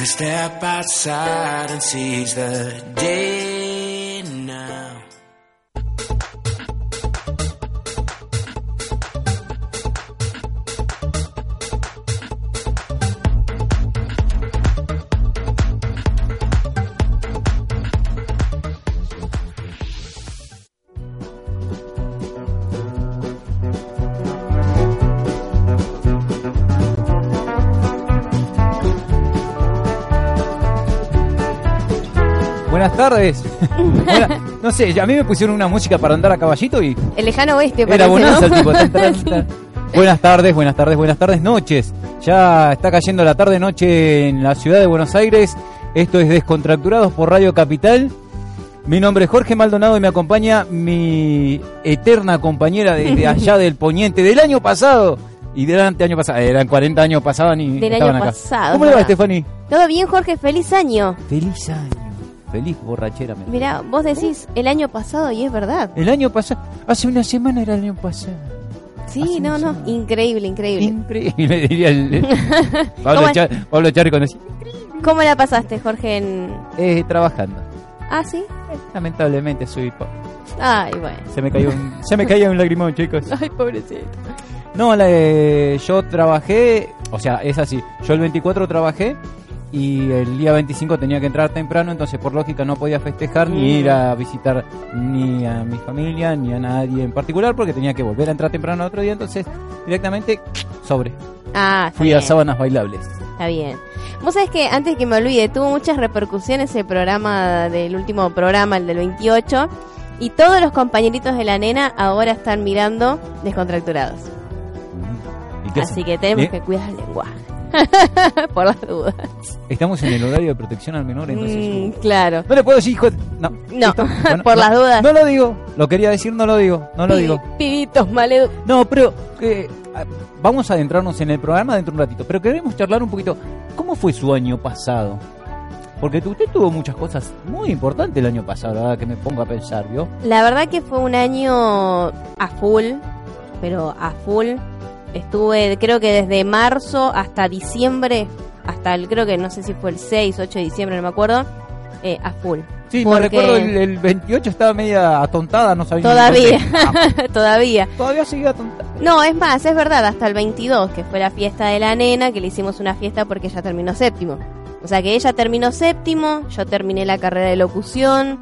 could step outside and seize the day No sé, a mí me pusieron una música para andar a caballito y El lejano oeste, era bonanza ¿no? el tipo. tan, tan, tan. Buenas tardes, buenas tardes, buenas tardes, noches. Ya está cayendo la tarde noche en la ciudad de Buenos Aires. Esto es Descontracturados por Radio Capital. Mi nombre es Jorge Maldonado y me acompaña mi eterna compañera desde allá del Poniente del año pasado. Y del año pasado, eran 40 años pasados ni Del estaban año acá. pasado, ¿Cómo le va. Stephanie? Todo bien, Jorge, feliz año. Feliz año. Feliz borrachera. me- Mira, vos decís el año pasado y es verdad. El año pasado, hace una semana era el año pasado. Sí, Hace no, no, increíble, increíble. Increíble, diría el, Pablo, ¿Cómo- Char- Pablo Charri cuando decía, ¿Cómo la pasaste, Jorge? En... eh, trabajando. Ah, sí. Lamentablemente soy po- Ay, bueno. se me cayó un, se me caía un lagrimón, chicos. Ay, pobrecito. No, la, eh, yo trabajé, o sea, es así. Yo el 24 trabajé y el día 25 tenía que entrar temprano, entonces por lógica no podía festejar ni ir a visitar ni a mi familia ni a nadie en particular porque tenía que volver a entrar temprano otro día, entonces directamente sobre. Ah, Fui bien. a sábanas bailables. Está bien. Vos sabés que antes que me olvide, tuvo muchas repercusiones el programa del último programa, el del 28, y todos los compañeritos de la nena ahora están mirando descontracturados. ¿Y qué Así que tenemos ¿Eh? que cuidar el lenguaje. Por las dudas. Estamos en el horario de protección al menor, entonces... Mm, claro. No le puedo decir hijo de- No, No, por no, las dudas. No lo digo. Lo quería decir, no lo digo. No lo digo. Pibitos. No, pero eh, ah, vamos a adentrarnos en el programa dentro de un ratito. Pero queremos charlar un poquito. ¿Cómo fue su año pasado? Porque usted tuvo muchas cosas muy importantes el año pasado, la verdad que me pongo a pensar, ¿vio? La verdad que fue un año a full, pero a full. Estuve, creo que desde marzo hasta diciembre, hasta el, creo que no sé si fue el 6, 8 de diciembre, no me acuerdo, eh, a full. Sí, Porque- me recuerdo el, el 28 estaba media atontada, no sabía ni Todavía. Ah, todavía. todavía seguía atontada. No, es más, es verdad, hasta el 22, que fue la fiesta de la nena, que le hicimos una fiesta porque ella terminó séptimo. O sea que ella terminó séptimo, yo terminé la carrera de locución,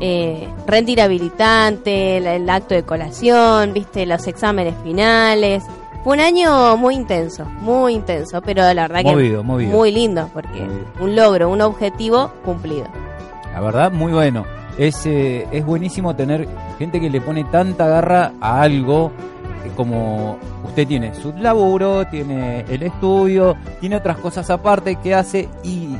eh, rendir habilitante, el, el acto de colación, viste, los exámenes finales. Fue un año muy intenso, muy intenso, pero la verdad Movido, que movido. muy lindo, porque Movido. un logro, un objetivo cumplido. La verdad, muy bueno. Es, eh, es buenísimo tener gente que le pone tanta garra a algo eh, como usted tiene su laburo, tiene el estudio, tiene otras cosas aparte que hace y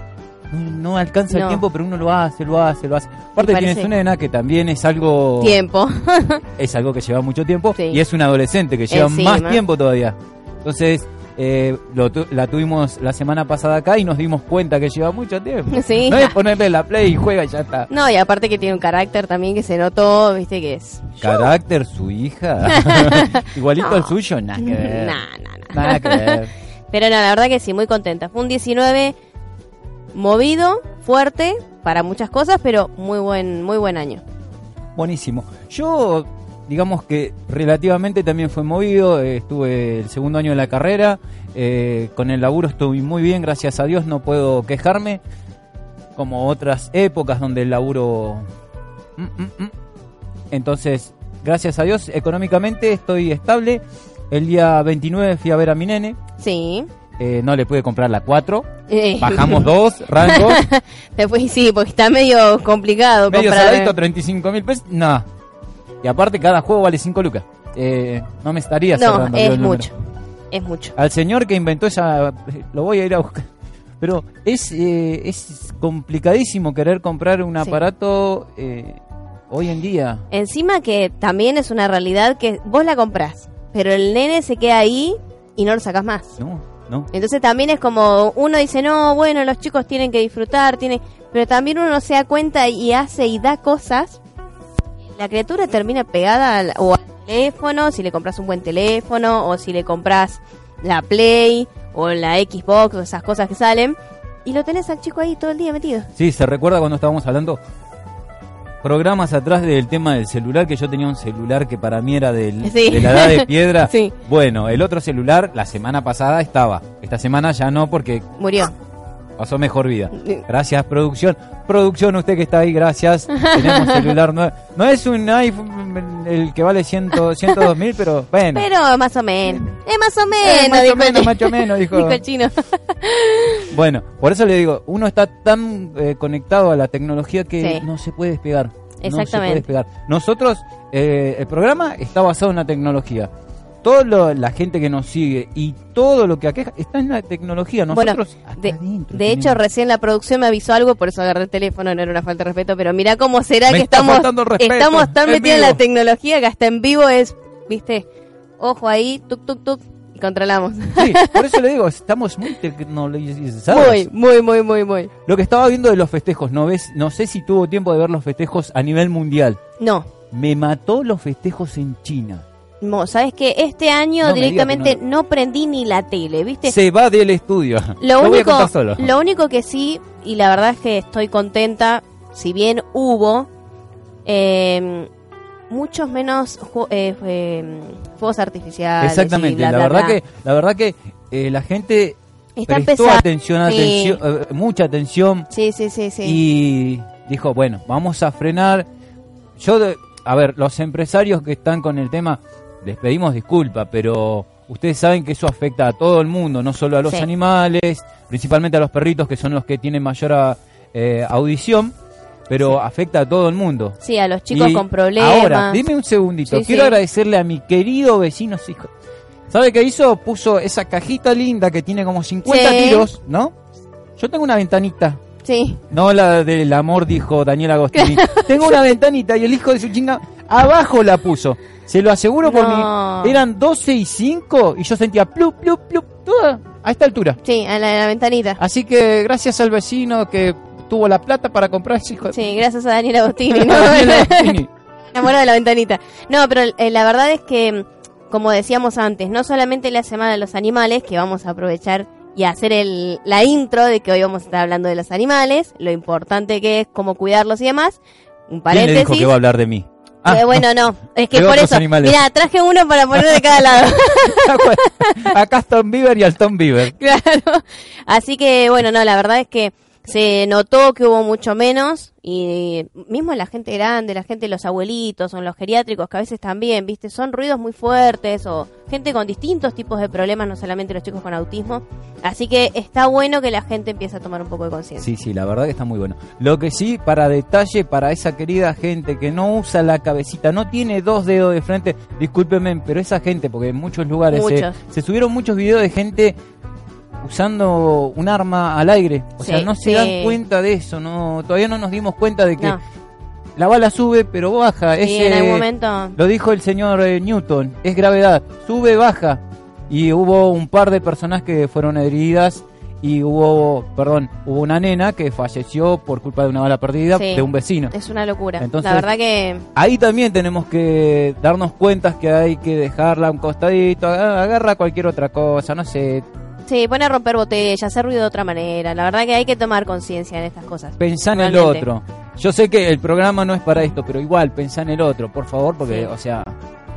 no, no alcanza el tiempo, pero uno lo hace, lo hace, lo hace. Aparte tienes una nena que también es algo Tiempo. es algo que lleva mucho tiempo Sí. y es un adolescente que lleva Encima. más tiempo todavía. Entonces, eh, lo tu- la tuvimos la semana pasada acá y nos dimos cuenta que lleva mucho tiempo. Sí. No es ponerle la play y juega y ya está. No, y aparte que tiene un carácter también que se notó, viste que es... Carácter, su hija. Igualito No. al suyo, nada que ver. Nah, nah, nah. Nada que ver. Pero no, la verdad que sí, muy contenta. Fue un 19 movido, fuerte para muchas cosas, pero muy buen, muy buen año. Buenísimo. Yo, digamos que relativamente también fue movido. eh, estuve el segundo año de la carrera. eh, con el laburo estuve muy bien, gracias a Dios. No puedo quejarme. Como otras épocas donde el laburo. mm, mm, mm. Entonces, gracias a Dios, económicamente estoy estable. El día 29 fui a ver a mi nene. Sí. Eh, no le pude comprar la 4. Eh, Bajamos dos rangos. Después sí, porque está medio complicado Medio comprar. saladito, 35 mil pesos. No. Y aparte, cada juego vale 5 lucas. Eh, no me estaría No, cerrando es mucho. Es mucho. Al señor que inventó esa. Lo voy a ir a buscar. Pero es, eh, es complicadísimo querer comprar un aparato eh, hoy en día. Encima que también es una realidad que vos la comprás, pero el nene se queda ahí y no lo sacás más. No, no. Entonces también es como uno dice, no, bueno, los chicos tienen que disfrutar, tienen... pero también uno se da cuenta y hace y da cosas. La criatura termina pegada al, o al teléfono, si le compras un buen teléfono, o si le compras la Play, o la Xbox, o esas cosas que salen. y lo tenés al chico ahí todo el día metido. Sí, se recuerda cuando estábamos hablando programas atrás del tema del celular, que yo tenía un celular que para mí era del, Sí. de la edad de piedra. Sí. Bueno, el otro celular la semana pasada estaba. Esta semana ya no porque Murió. Pasó mejor vida. Gracias, producción. Producción, usted que está ahí, gracias. Tenemos celular nuevo. No es un iPhone el que vale 100 102 mil, pero bueno. Pero más o menos. Es más o menos. Eh, más o dijo el menos, más o menos, dijo. dijo el chino. Bueno, por eso le digo, uno está tan eh, conectado a la tecnología que Sí. no se puede despegar. No se puede Exactamente. despegar. Nosotros, eh, el programa está basado en la tecnología. Toda la gente que nos sigue y todo lo que aqueja está en la tecnología. Bueno, Nosotros hasta de, adentro de hecho, recién la producción me avisó algo, por eso agarré el teléfono, no era una falta de respeto, pero mira cómo será Me que estamos, respeto, estamos tan metidos en la tecnología que hasta en vivo es, viste, ojo ahí, tuk, tuk, tuk, y controlamos. Sí, por eso le digo, estamos muy tecnologizados. Muy, muy, muy, muy, muy. Lo que estaba viendo de los festejos, no ves, no sé si tuvo tiempo de ver los festejos a nivel mundial. No, Me mató los festejos en China. No, sabes que este año No directamente no. prendí ni la tele, viste. Se va del estudio. Lo único, solo. lo único que sí, y la verdad es que estoy contenta, si bien hubo eh, muchos menos ju- eh, eh, fuegos artificiales. Exactamente, bla, la bla, verdad bla. que la verdad que eh, la gente Está prestó atención, atención eh, mucha atención Sí, sí, sí, sí. y dijo, bueno, vamos a frenar. Yo, de- a ver, los empresarios que están con el tema, les pedimos disculpas, pero ustedes saben que eso afecta a todo el mundo, no solo a los Sí. animales, principalmente a los perritos que son los que tienen mayor a- eh, audición, pero afecta a todo el mundo. Sí, a los chicos Y con problemas. Ahora, dime un segundito. Sí, Quiero agradecerle a mi querido vecino, hijo. ¿Sabe qué hizo? Puso esa cajita linda que tiene como 50 Sí. tiros, ¿no? Yo tengo una ventanita. Sí, No la del amor, dijo Daniel Agostini. tengo una ventanita y el hijo de su chinga abajo la puso. Se lo aseguro por No. mí. Eran 12 y 5 y yo sentía plup, plup, plup, toda a esta altura. sí, a la, a la ventanita. Así que gracias al vecino que tuvo la plata para comprar ese hijo de- Sí, gracias a Daniel Agostini. ¿no? Daniel Agostini. enamorado de la ventanita. No, pero eh, la verdad es que, como decíamos antes, no solamente la semana de los animales, que vamos a aprovechar y hacer el, la intro de que hoy vamos a estar hablando de los animales, lo importante que es cómo cuidarlos y demás. Un ¿Quién le paréntesis. dijo que iba a hablar de mí? Ah, Eh, bueno, no, es que por eso, mira, traje uno para poner de cada lado. Acá está Tom Bieber y al Tom Bieber. claro. Así que, bueno, no, la verdad es que se notó que hubo mucho menos y mismo la gente grande, la gente, los abuelitos o los geriátricos que a veces también, viste, son ruidos muy fuertes o gente con distintos tipos de problemas, no solamente los chicos con autismo. Así que está bueno que la gente empiece a tomar un poco de conciencia. Sí, sí, la verdad que está muy bueno. Lo que sí, para detalle, para esa querida gente que no usa la cabecita, no tiene dos dedos de frente, discúlpenme, pero esa gente, porque en muchos lugares se- subieron muchos videos de gente usando un arma al aire. O sea, no se sí. dan cuenta de eso, no todavía no nos dimos cuenta de que No, la bala sube, pero baja. sí, Ese- en algún momento. Lo dijo el señor eh, Newton, es gravedad, sube, baja. Y hubo un par de personas que fueron heridas y hubo, perdón, hubo una nena que falleció por culpa de una bala perdida Sí. de un vecino. Es una locura. Entonces- la verdad que Ahí también tenemos que darnos cuenta que hay que dejarla a un costadito, aga- agarra cualquier otra cosa, no sé, sí, pone a romper botellas, hacer ruido de otra manera. La verdad que hay que tomar conciencia en estas cosas. pensá en el otro. Yo sé que el programa no es para esto, pero igual, pensá en el otro, por favor, porque, Sí. o sea,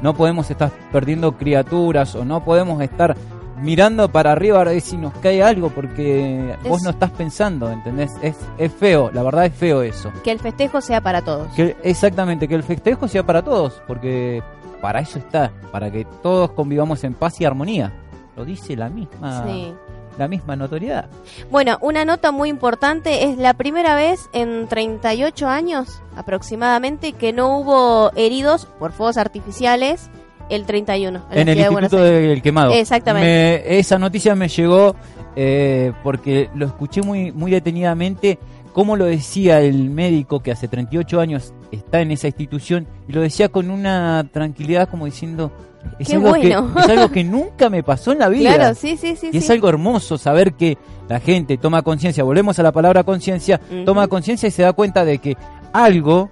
no podemos estar perdiendo criaturas o no podemos estar mirando para arriba a ver si nos cae algo porque Es- vos no estás pensando, ¿entendés? Es, es feo, la verdad es feo eso. Que el festejo sea para todos. Que, exactamente, que el festejo sea para todos, porque para eso está, para que todos convivamos en paz y armonía. Lo dice la misma, Sí. la misma notoriedad. Bueno, una nota muy importante es la primera vez en 38 años aproximadamente que no hubo heridos por fuegos artificiales el 31 en, En el de Instituto Aires. del Quemado. Exactamente. Me- esa noticia me llegó eh, porque lo escuché muy, muy detenidamente, cómo lo decía el médico que hace 38 años está en esa institución y lo decía con una tranquilidad como diciendo, es, Qué algo, bueno. que, es algo que nunca me pasó en la vida. Claro, sí, sí, sí. Y es sí. algo hermoso saber que la gente toma conciencia, volvemos a la palabra conciencia, toma conciencia y se da cuenta de que algo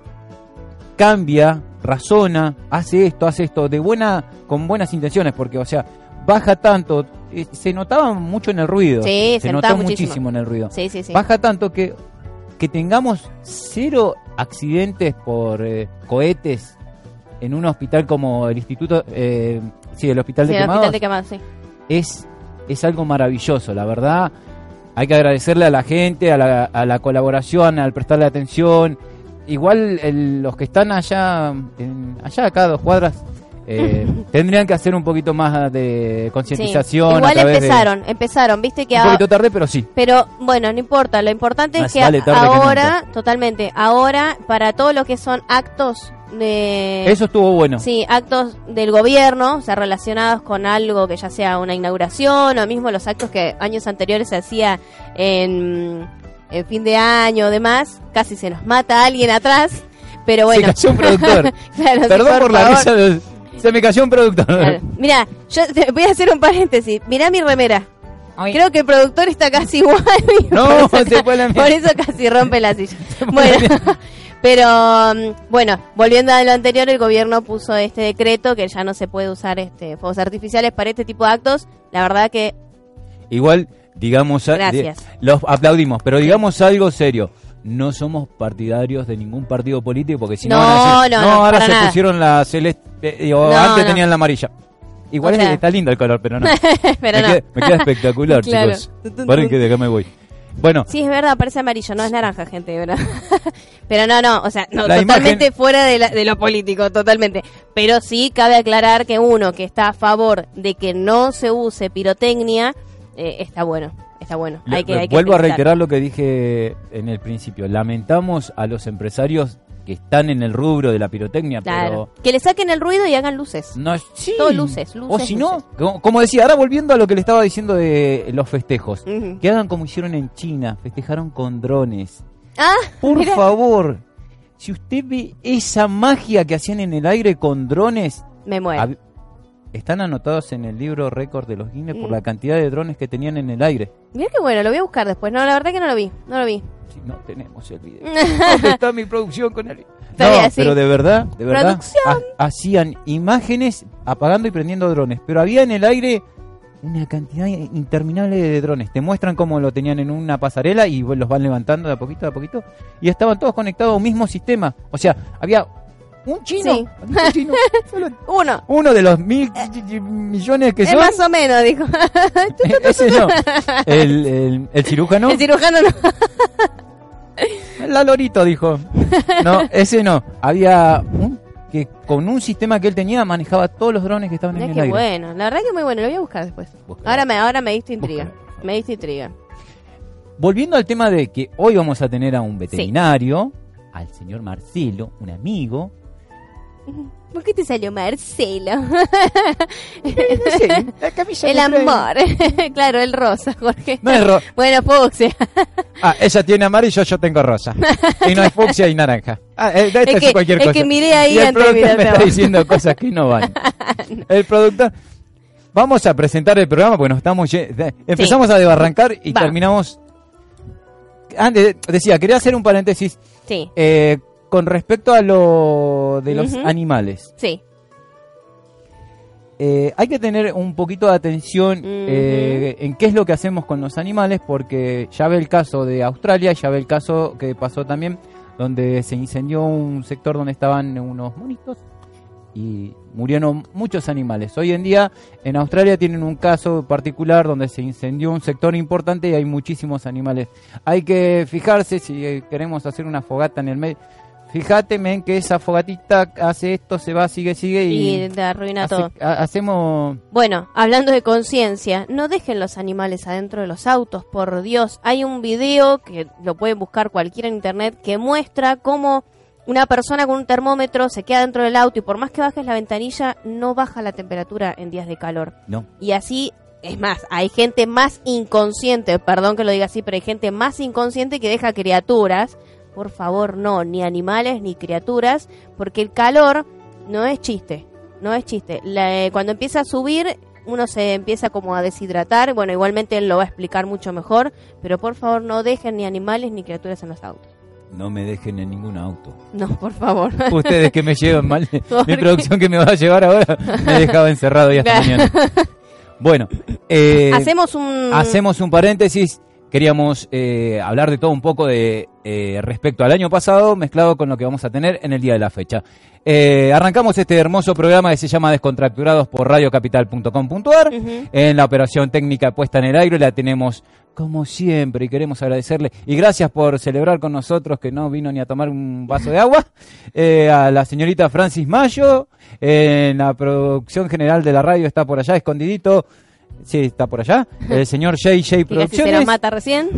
cambia razona, hace esto, hace esto, de buena, con buenas intenciones, porque, o sea, baja tanto, eh, se notaba mucho en el ruido, Sí, se se notaba muchísimo. muchísimo. en el ruido. Sí, sí, sí. Baja tanto que, que tengamos cero accidentes por eh, cohetes en un hospital como el Instituto, eh, sí, el Hospital Sí, de el Quemados, hospital de quemados, sí. es, es algo maravilloso, la verdad. Hay que agradecerle a la gente, a la, a la colaboración, al prestarle atención. Igual el- los que están allá, en- allá acá a dos cuadras, eh, tendrían que hacer un poquito más de Sí. concientización. a Igual de- empezaron, empezaron, viste que un poquito tarde, pero sí. Pero bueno, no importa, lo importante Más es que ahora, totalmente, ahora para todo lo que son actos de... Eso estuvo bueno. Sí, actos del gobierno, o sea, relacionados con algo que ya sea una inauguración o mismo los actos que años anteriores se hacía en, en fin de año o demás, casi se nos mata alguien atrás, pero bueno. Se cayó un productor. Claro, sí, Perdón por, la favor. risa. de- Se me cayó un productor. Claro. Mira, yo te voy a hacer un paréntesis. Mirá mi remera. Creo que el productor está casi igual. No, por eso, se fue la por eso casi rompe la silla. Bueno, pero mm, bueno, volviendo a lo anterior, el gobierno puso este decreto que ya no se puede usar este fuegos artificiales para este tipo de actos. La verdad que Igual, digamos, Gracias. los aplaudimos, pero digamos algo serio. No somos partidarios de ningún partido político porque si no, No, van a decir, no, no, ahora se nada. pusieron la celeste, eh, o No, antes tenían la amarilla. Igual O sea- está lindo el color, pero no. pero me, queda, me queda espectacular, Claro. chicos. Paren que de acá me voy. Bueno, Sí, es verdad, parece amarillo, no es naranja, gente, ¿verdad? Pero no, no, o sea, no, La totalmente imagen- fuera de, la- de lo político, totalmente. Pero sí cabe aclarar que uno que está a favor de que no se use pirotecnia, eh, está bueno, está bueno. Hay que, hay que vuelvo a reiterar lo que dije en el principio. Lamentamos a los empresarios que están en el rubro de la pirotecnia, Claro. pero Que le saquen el ruido y hagan luces. No, sí. Todo luces, luces, O si no, como, como decía, ahora volviendo a lo que le estaba diciendo de los festejos. Que hagan como hicieron en China, festejaron con drones. Ah, Por mira. favor, si usted ve esa magia que hacían en el aire con drones, me muero. están anotados en el libro récord de los Guinness por Mm. la cantidad de drones que tenían en el aire. Mira qué bueno, lo voy a buscar después. No, la verdad que no lo vi, no lo vi. Si no tenemos el video. ¿Dónde está mi producción con el No, así. pero de verdad, de verdad, ha- hacían imágenes apagando y prendiendo drones, pero había en el aire una cantidad interminable de drones. Te muestran cómo lo tenían en una pasarela y los van levantando de a poquito, de a poquito, y estaban todos conectados a un mismo sistema. O sea, había un chino, Sí. un chino, solo Uno. uno de los mil millones que son. más o menos, dijo. Ese no, el, el, el cirujano. El cirujano no. La Lorito dijo. No, ese no. Había un que con un sistema que él tenía manejaba todos los drones que estaban en el aire. bueno, la verdad que muy bueno, lo voy a buscar después. Ahora me, ahora me diste intriga. Me diste intriga. Volviendo al tema de que hoy vamos a tener a un veterinario, al señor Marcelo, un amigo. ¿Por qué te salió Marcelo? la camisa el amor. claro, el rosa, Jorge. No es ro- Bueno, fucsia. ah, ella tiene amarillo, yo tengo rosa. Y no es fucsia y naranja. Ah, eh, esta Es es, que- cualquier es cosa. que miré ahí y el antes productor me está diciendo cosas que no van. El productor... Vamos a presentar el programa porque nos estamos... Empezamos a desbarrancar y Va. terminamos... Antes, decía, quería hacer un paréntesis Sí, eh, con respecto a lo de los animales. sí. Eh, hay que tener un poquito de atención eh, en qué es lo que hacemos con los animales, porque ya ve el caso de Australia, ya ve el caso que pasó también, donde se incendió un sector donde estaban unos monitos y murieron muchos animales. Hoy en día en Australia tienen un caso particular donde se incendió un sector importante y hay muchísimos animales. Hay que fijarse si eh, queremos hacer una fogata en el medio. Fíjate, men, que esa fogatita hace esto, se va, sigue, sigue y, Y te arruina hace- todo. ha- hacemos Bueno, hablando de conciencia, no dejen los animales adentro de los autos, por Dios. Hay un video que lo pueden buscar cualquiera en internet que muestra cómo una persona con un termómetro se queda dentro del auto y por más que bajes la ventanilla no baja la temperatura en días de calor. no Y así, es más, hay gente más inconsciente, perdón que lo diga así, pero hay gente más inconsciente que deja criaturas. Por favor, no, ni animales ni criaturas, porque el calor no es chiste, no es chiste. La- eh, cuando empieza a subir, uno se empieza como a deshidratar. Bueno, igualmente él lo va a explicar mucho mejor, pero por favor no dejen ni animales ni criaturas en los autos. no me dejen en ningún auto. No, por favor. Ustedes que me llevan mal, ¿Por mi producción que me va a llevar ahora me dejaba encerrado y hasta mañana. Bueno, eh, Hacemos un... hacemos un paréntesis. Queríamos eh, hablar de todo un poco de eh, respecto al año pasado, mezclado con lo que vamos a tener en el día de la fecha. Eh, arrancamos este hermoso programa que se llama Descontracturados por radiocapital.com.ar. Ujú. En la operación técnica puesta en el aire la tenemos como siempre y queremos agradecerle y gracias por celebrar con nosotros que no vino ni a tomar un vaso de agua eh, a la señorita Francis Mayo en la producción general de la radio está por allá escondidito sí está por allá el señor JJ casi se nos Producciones mata recién.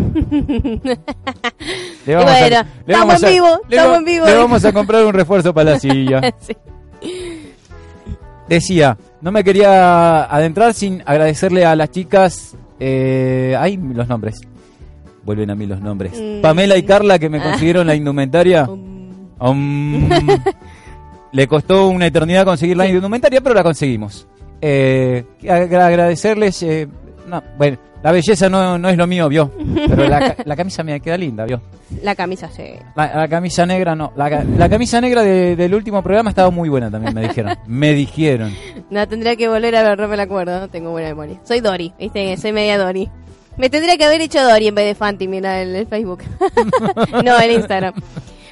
le bueno, estamos en vivo, le estamos va- en vivo. le vamos a comprar un refuerzo para la silla Sí. decía, no me quería adentrar sin agradecerle a las chicas. Eh, ay, los nombres. Vuelven a mí los nombres. Mm. Pamela y Carla que me Ah. consiguieron la indumentaria. Um, Um, le costó una eternidad conseguir la indumentaria, pero la conseguimos. Eh, agra- agradecerles. eh, no, bueno, la belleza no, no es lo mío, vio. Pero la, la camisa me queda linda, vio. la camisa sí. La, la camisa negra no. La, la camisa negra de- del último programa estaba muy buena también, me dijeron. Me dijeron. No, tendría que volver a ver, no me la acuerdo, no tengo buena memoria. Soy Dory, viste, soy media Dory. Me tendría que haber hecho Dory en vez de Fanti, mira el, el Facebook. no, el Instagram.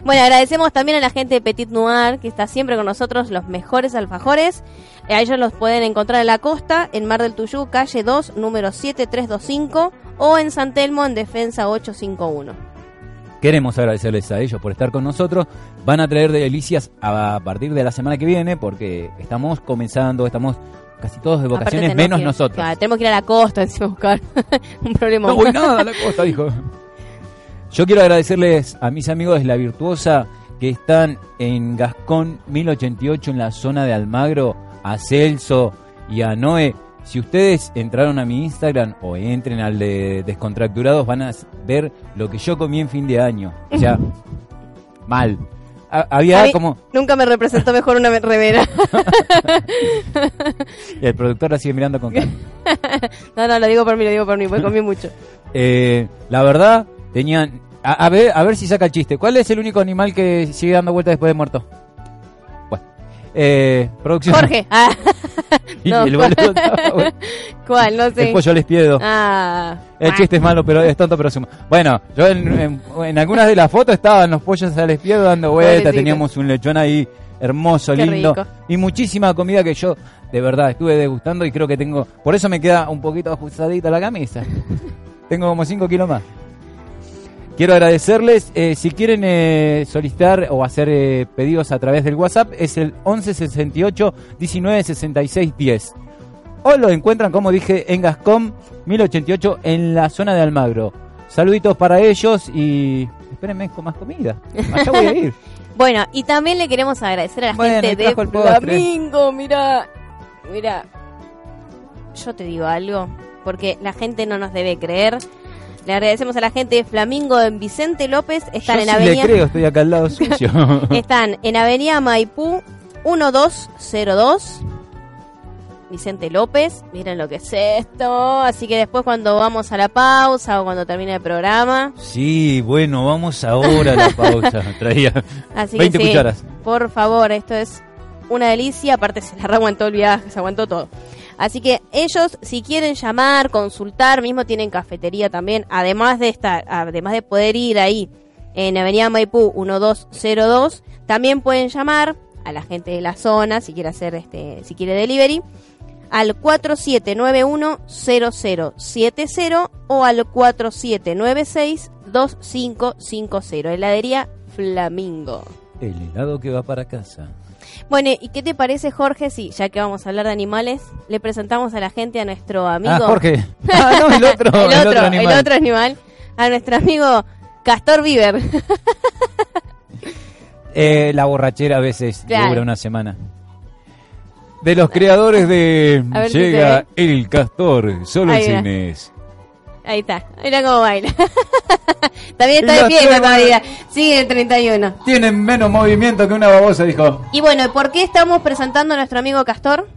Bueno, agradecemos también a la gente de Petit Noir, que está siempre con nosotros, los mejores alfajores. A ellos los pueden encontrar en la costa, en Mar del Tuyú, calle 2, número 7325, o en San Telmo, en Defensa 851. Queremos agradecerles a ellos por estar con nosotros. Van a traer delicias a partir de la semana que viene porque estamos comenzando, estamos casi todos de vacaciones, menos que- nosotros. claro, tenemos que ir a la costa encima a buscar un problema. No voy nada a la costa, dijo. Yo quiero agradecerles a mis amigos de La Virtuosa que están en Gascón 1088 en la zona de Almagro, a Celso y a Noé. Si ustedes entraron a mi Instagram o entren al de Descontracturados van a ver lo que yo comí en fin de año. O sea, mal. Ha- Había como... Nunca me representó mejor una remera. El productor la sigue mirando con cara. No, no, lo digo por mí, lo digo por mí, porque comí mucho. Eh, la verdad, tenían. A, a ver, a ver si saca el chiste. ¿Cuál es el único animal que sigue dando vueltas después de muerto? Eh, producción. Jorge. Ah, Y no, el ¿cuál? boludo estaba- ¿Cuál? No sé. El pollo les piedo. Ah. El chiste es malo, pero es tonto, pero suma. Bueno, yo en, en- en algunas de las fotos estaban los pollos al espiedo dando vueltas. Pobrecito. Teníamos un lechón ahí hermoso, Qué lindo. rico. Y muchísima comida que yo, de verdad, estuve degustando y creo que tengo. Por eso me queda un poquito ajustadita la camisa. tengo como 5 kilos más. Quiero agradecerles. eh, si quieren eh, solicitar o hacer eh, pedidos a través del WhatsApp, es el 1168 19 66 10. O lo encuentran, como dije, en Gascón 1088 en la zona de Almagro. Saluditos para ellos y espérenme con más comida. Allá voy a ir. Bueno, y también le queremos agradecer a la Bueno, gente de. Flamingo, mira. Mira. Yo te digo algo, porque la gente no nos debe creer. Le agradecemos a la gente de Flamingo en Vicente López. Están Yo en sí Avenida. le creo, estoy acá al lado suyo. Están en Avenida Maipú 1202. Vicente López, miren lo que es esto. Así que después cuando vamos a la pausa o cuando termine el programa, sí, bueno, vamos ahora a la pausa. Traía así 20 que sí, cucharas. por favor, esto es una delicia, aparte se la aguantó el viaje, se aguantó todo. Así que ellos, si quieren llamar, consultar, mismo tienen cafetería también, además de estar, además de poder ir ahí en Avenida Maipú 1202, también pueden llamar a la gente de la zona, si quiere hacer este, si quiere delivery, al 4791-0070 o al 4796-2550. Heladería Flamingo. El helado que va para casa. Bueno, ¿y qué te parece, Jorge? Si, ya que vamos a hablar de animales, le presentamos a la gente a nuestro amigo. Ah, Jorge. Ah, no, el otro, el, otro, el animal. otro animal. A nuestro amigo Castor Bieber. Eh, la borrachera a veces Claro. dura una semana. De los creadores de Llega el Castor, solo en cines. Ahí está. Mira cómo baila. También está de fiesta todavía. Sigue el 31. Tienen menos movimiento que una babosa, dijo. Y bueno, ¿por qué estamos presentando a nuestro amigo Castor?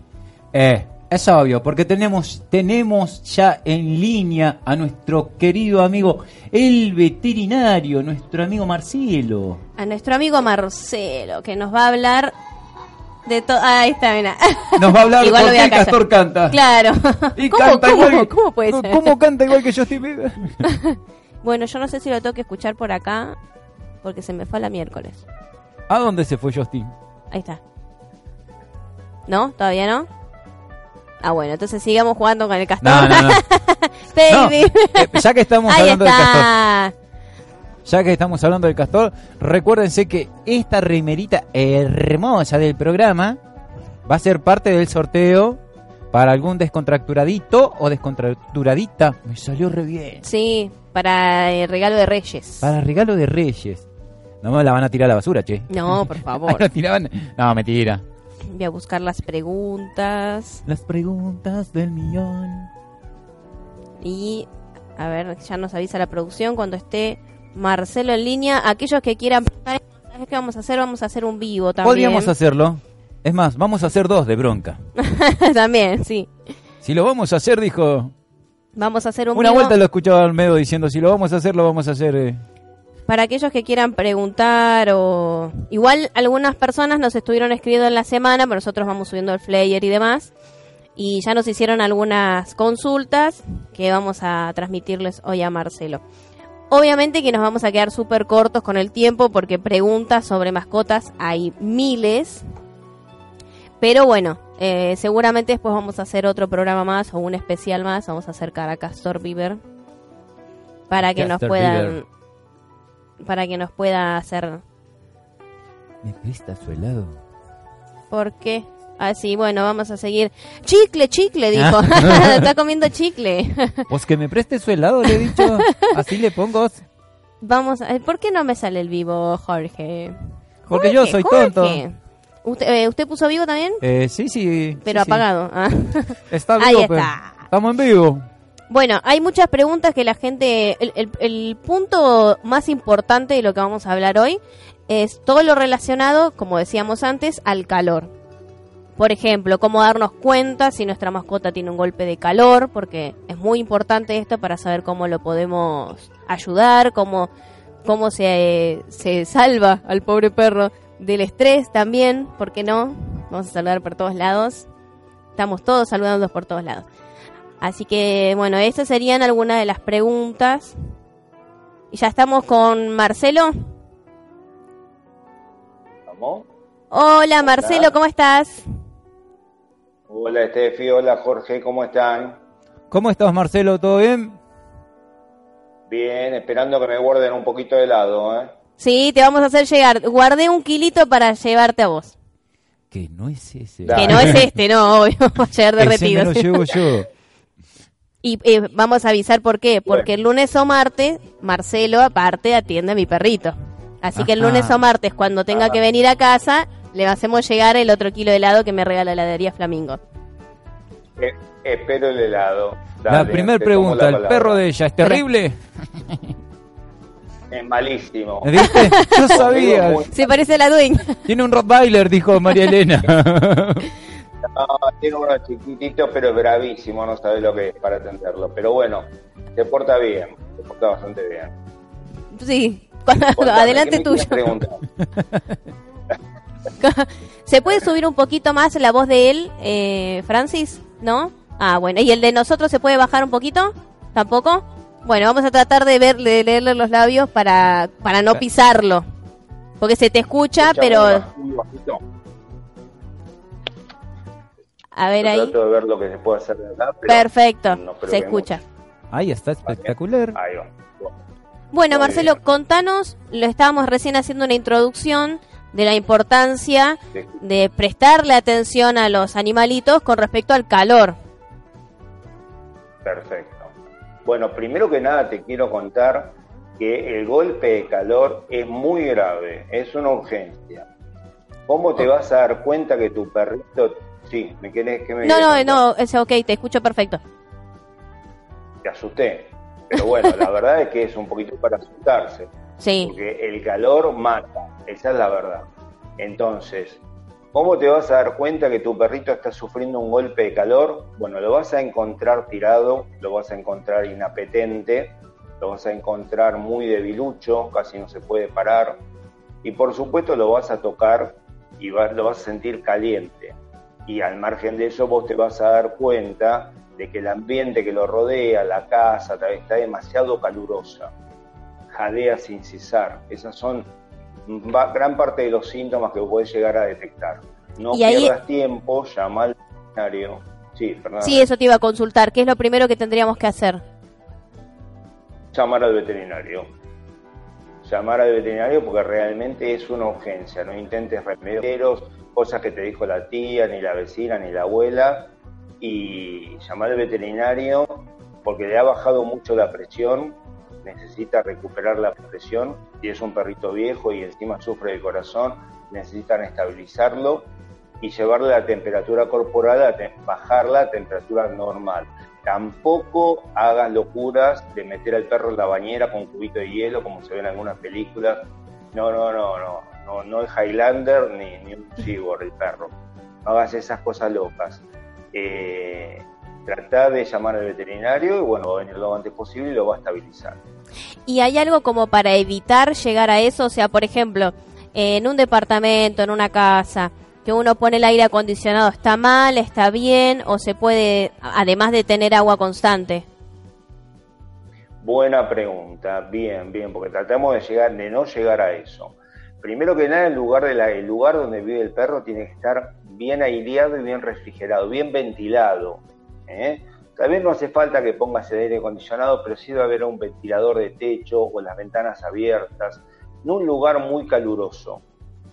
Eh, Es obvio, porque tenemos, tenemos ya en línea a nuestro querido amigo, el veterinario, nuestro amigo Marcelo. A nuestro amigo Marcelo, que nos va a hablar de todo. Ahí está, mira. Nos va a hablar Igual por lo voy qué a el castor canta. Claro. Y ¿Cómo, canta cómo- igual que- cómo puede ¿Cómo- ser? ¿Cómo canta igual que Justin Bieber? Bueno, yo no sé si lo tengo que escuchar por acá, porque se me fue a la miércoles. ¿A dónde se fue Justin? Ahí está. ¿No? ¿Todavía no? Ah, bueno, entonces sigamos jugando con el castor. No, no, no. Baby. No, eh, ya que estamos Ahí hablando del castor. Ya que estamos hablando del castor, recuérdense que esta remerita hermosa del programa va a ser parte del sorteo para algún descontracturadito o descontracturadita. Me salió re bien. Sí, para el regalo de Reyes. Para regalo de Reyes. No me la van a tirar a la basura, che. No, por favor. la tiraban. No, mentira. Voy a buscar las preguntas. Las preguntas del millón. Y, a ver, ya nos avisa la producción cuando esté Marcelo en línea. Aquellos que quieran preguntar, ¿sabes qué vamos a hacer? Vamos a hacer un vivo también. Podríamos hacerlo. Es más, vamos a hacer dos de bronca. también, sí. Si lo vamos a hacer, dijo. Vamos a hacer un Una vivo. vuelta lo escuchaba Almedo diciendo: si lo vamos a hacer, lo vamos a hacer. eh. Para aquellos que quieran preguntar o... Igual algunas personas nos estuvieron escribiendo en la semana, pero nosotros vamos subiendo el flyer y demás. Y ya nos hicieron algunas consultas que vamos a transmitirles hoy a Marcelo. Obviamente que nos vamos a quedar súper cortos con el tiempo porque preguntas sobre mascotas hay miles. Pero bueno, eh, seguramente después vamos a hacer otro programa más o un especial más. Vamos a acercar a Castor Bieber para que nos puedan Bieber. para que nos pueda hacer ¿Me presta su helado? ¿Por qué? Así, bueno, vamos a seguir. Chicle, chicle, dijo. Está comiendo chicle. Pues que me preste su helado, le he dicho. Así le pongo. vamos a... ¿Por qué no me sale el vivo, Jorge? Porque yo soy Jorge. tonto. ¿Usted, eh, ¿Usted puso vivo también? Eh, sí, sí. Pero sí, sí. apagado. Ah. Está Ahí vivo, pero está. Estamos en vivo. Bueno, hay muchas preguntas que la gente... El, el- el punto más importante de lo que vamos a hablar hoy es todo lo relacionado, como decíamos antes, al calor. Por ejemplo, cómo darnos cuenta si nuestra mascota tiene un golpe de calor, porque es muy importante esto para saber cómo lo podemos ayudar, cómo, cómo se, se salva al pobre perro del estrés también, ¿por qué no? Vamos a saludar por todos lados. Estamos todos saludando por todos lados. Así que, bueno, estas serían algunas de las preguntas. Y ya estamos con Marcelo. ¿Vamos? Hola Marcelo, ¿cómo estás? Hola Estefi, hola Jorge, ¿cómo están? ¿Cómo estás, Marcelo? ¿Todo bien? Bien, esperando que me guarden un poquito de helado, ¿eh? Sí, te vamos a hacer llegar. Guardé un kilito para llevarte a vos. Que no es ese. Dale. Que no es este, no, obvio, va a llegar Ese me derretido. lo llevo yo. Y eh, vamos a avisar por qué. Porque el lunes o martes, Marcelo, aparte, atiende a mi perrito. Así que el lunes o martes, cuando tenga que venir a casa, le hacemos llegar el otro kilo de helado que me regala la heladería Flamingo. Eh, espero el helado. la primera pregunta, la ¿el perro de ella es terrible? Es malísimo. ¿Viste? Yo sabía. Se parece a la dueña. Tiene un Rottweiler, dijo María Elena. No, tiene uno chiquitito, pero bravísimo, no sabe lo que es para atenderlo. Pero bueno, se porta bien, se porta bastante bien. Sí, cuando- adelante ¿qué me tuyo. ¿Se puede subir un poquito más la voz de él, eh, Francis? ¿No? Ah, bueno. ¿Y el de nosotros se puede bajar un poquito? ¿Tampoco? Bueno, vamos a tratar de, ver, de leerle los labios para, para no pisarlo. Porque se te escucha, Escucha pero... muy bajito. A ver Yo ahí. Trato de ver lo que se puede hacer de acá, pero Perfecto, no se escucha. Ahí está, espectacular. Ahí va. Bueno. Bueno, Muy Marcelo, bien. contanos, lo estábamos recién haciendo una introducción de la importancia Sí. de prestarle atención a los animalitos con respecto al calor. Perfecto. Bueno, primero que nada te quiero contar que el golpe de calor es muy grave, es una urgencia. ¿Cómo te vas a dar cuenta que tu perrito... Sí, ¿me querés que me No, no, contar? no, es ok, te escucho perfecto. Te asusté. Pero bueno, la verdad es que es un poquito para asustarse, Sí, porque el calor mata, esa es la verdad. Entonces, ¿Cómo te vas a dar cuenta que tu perrito está sufriendo un golpe de calor? Bueno, lo vas a encontrar tirado, lo vas a encontrar inapetente, lo vas a encontrar muy debilucho, casi no se puede parar, y por supuesto lo vas a tocar y lo vas a sentir caliente. Y al margen de eso vos te vas a dar cuenta de que el ambiente que lo rodea, la casa, está demasiado calurosa, jadea sin cesar. Esas son gran parte de los síntomas que puedes llegar a detectar. No pierdas tiempo, llama al veterinario. Sí, Fernanda. Sí, eso te iba a consultar. ¿Qué es lo primero que tendríamos que hacer? Llamar al veterinario. Llamar al veterinario porque realmente es una urgencia. No intentes remedios, cosas que te dijo la tía, ni la vecina, ni la abuela. Y llamar al veterinario porque le ha bajado mucho la presión necesita recuperar la presión, si es un perrito viejo y encima sufre de corazón, necesitan estabilizarlo y llevarle la temperatura corporal a bajarla a temperatura normal. Tampoco hagan locuras de meter al perro en la bañera con un cubito de hielo, como se ve en algunas películas. No, no, no, no, no, no es Highlander ni, ni un Cyborg el perro. No hagas esas cosas locas. Eh, tratar de llamar al veterinario y bueno, va a venir lo antes posible y lo va a estabilizar. ¿Y hay algo como para evitar llegar a eso? O sea, por ejemplo, en un departamento, en una casa, que uno pone el aire acondicionado, ¿está mal, está bien o se puede, además de tener agua constante? Buena pregunta, bien, bien, porque tratamos de llegar, de no llegar a eso. Primero que nada, el lugar, de la, el lugar donde vive el perro tiene que estar bien aireado y bien refrigerado, bien ventilado. ¿Eh? Vez no hace falta que pongas el aire acondicionado, pero sí debe haber un ventilador de techo o las ventanas abiertas, en un lugar muy caluroso.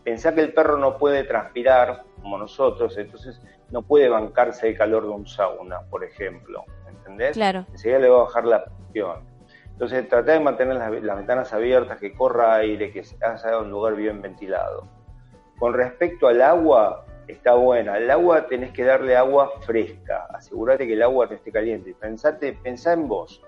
Pensá que el perro no puede transpirar como nosotros, entonces no puede bancarse el calor de un sauna, por ejemplo. ¿Entendés? Claro. Enseguida le va a bajar la presión. Entonces trata de mantener las, las, ventanas abiertas, que corra aire, que haya un lugar bien ventilado. Con respecto al agua, está buena. El agua tenés que darle agua fresca. Asegúrate que el agua no esté caliente. Pensate, pensá en vos.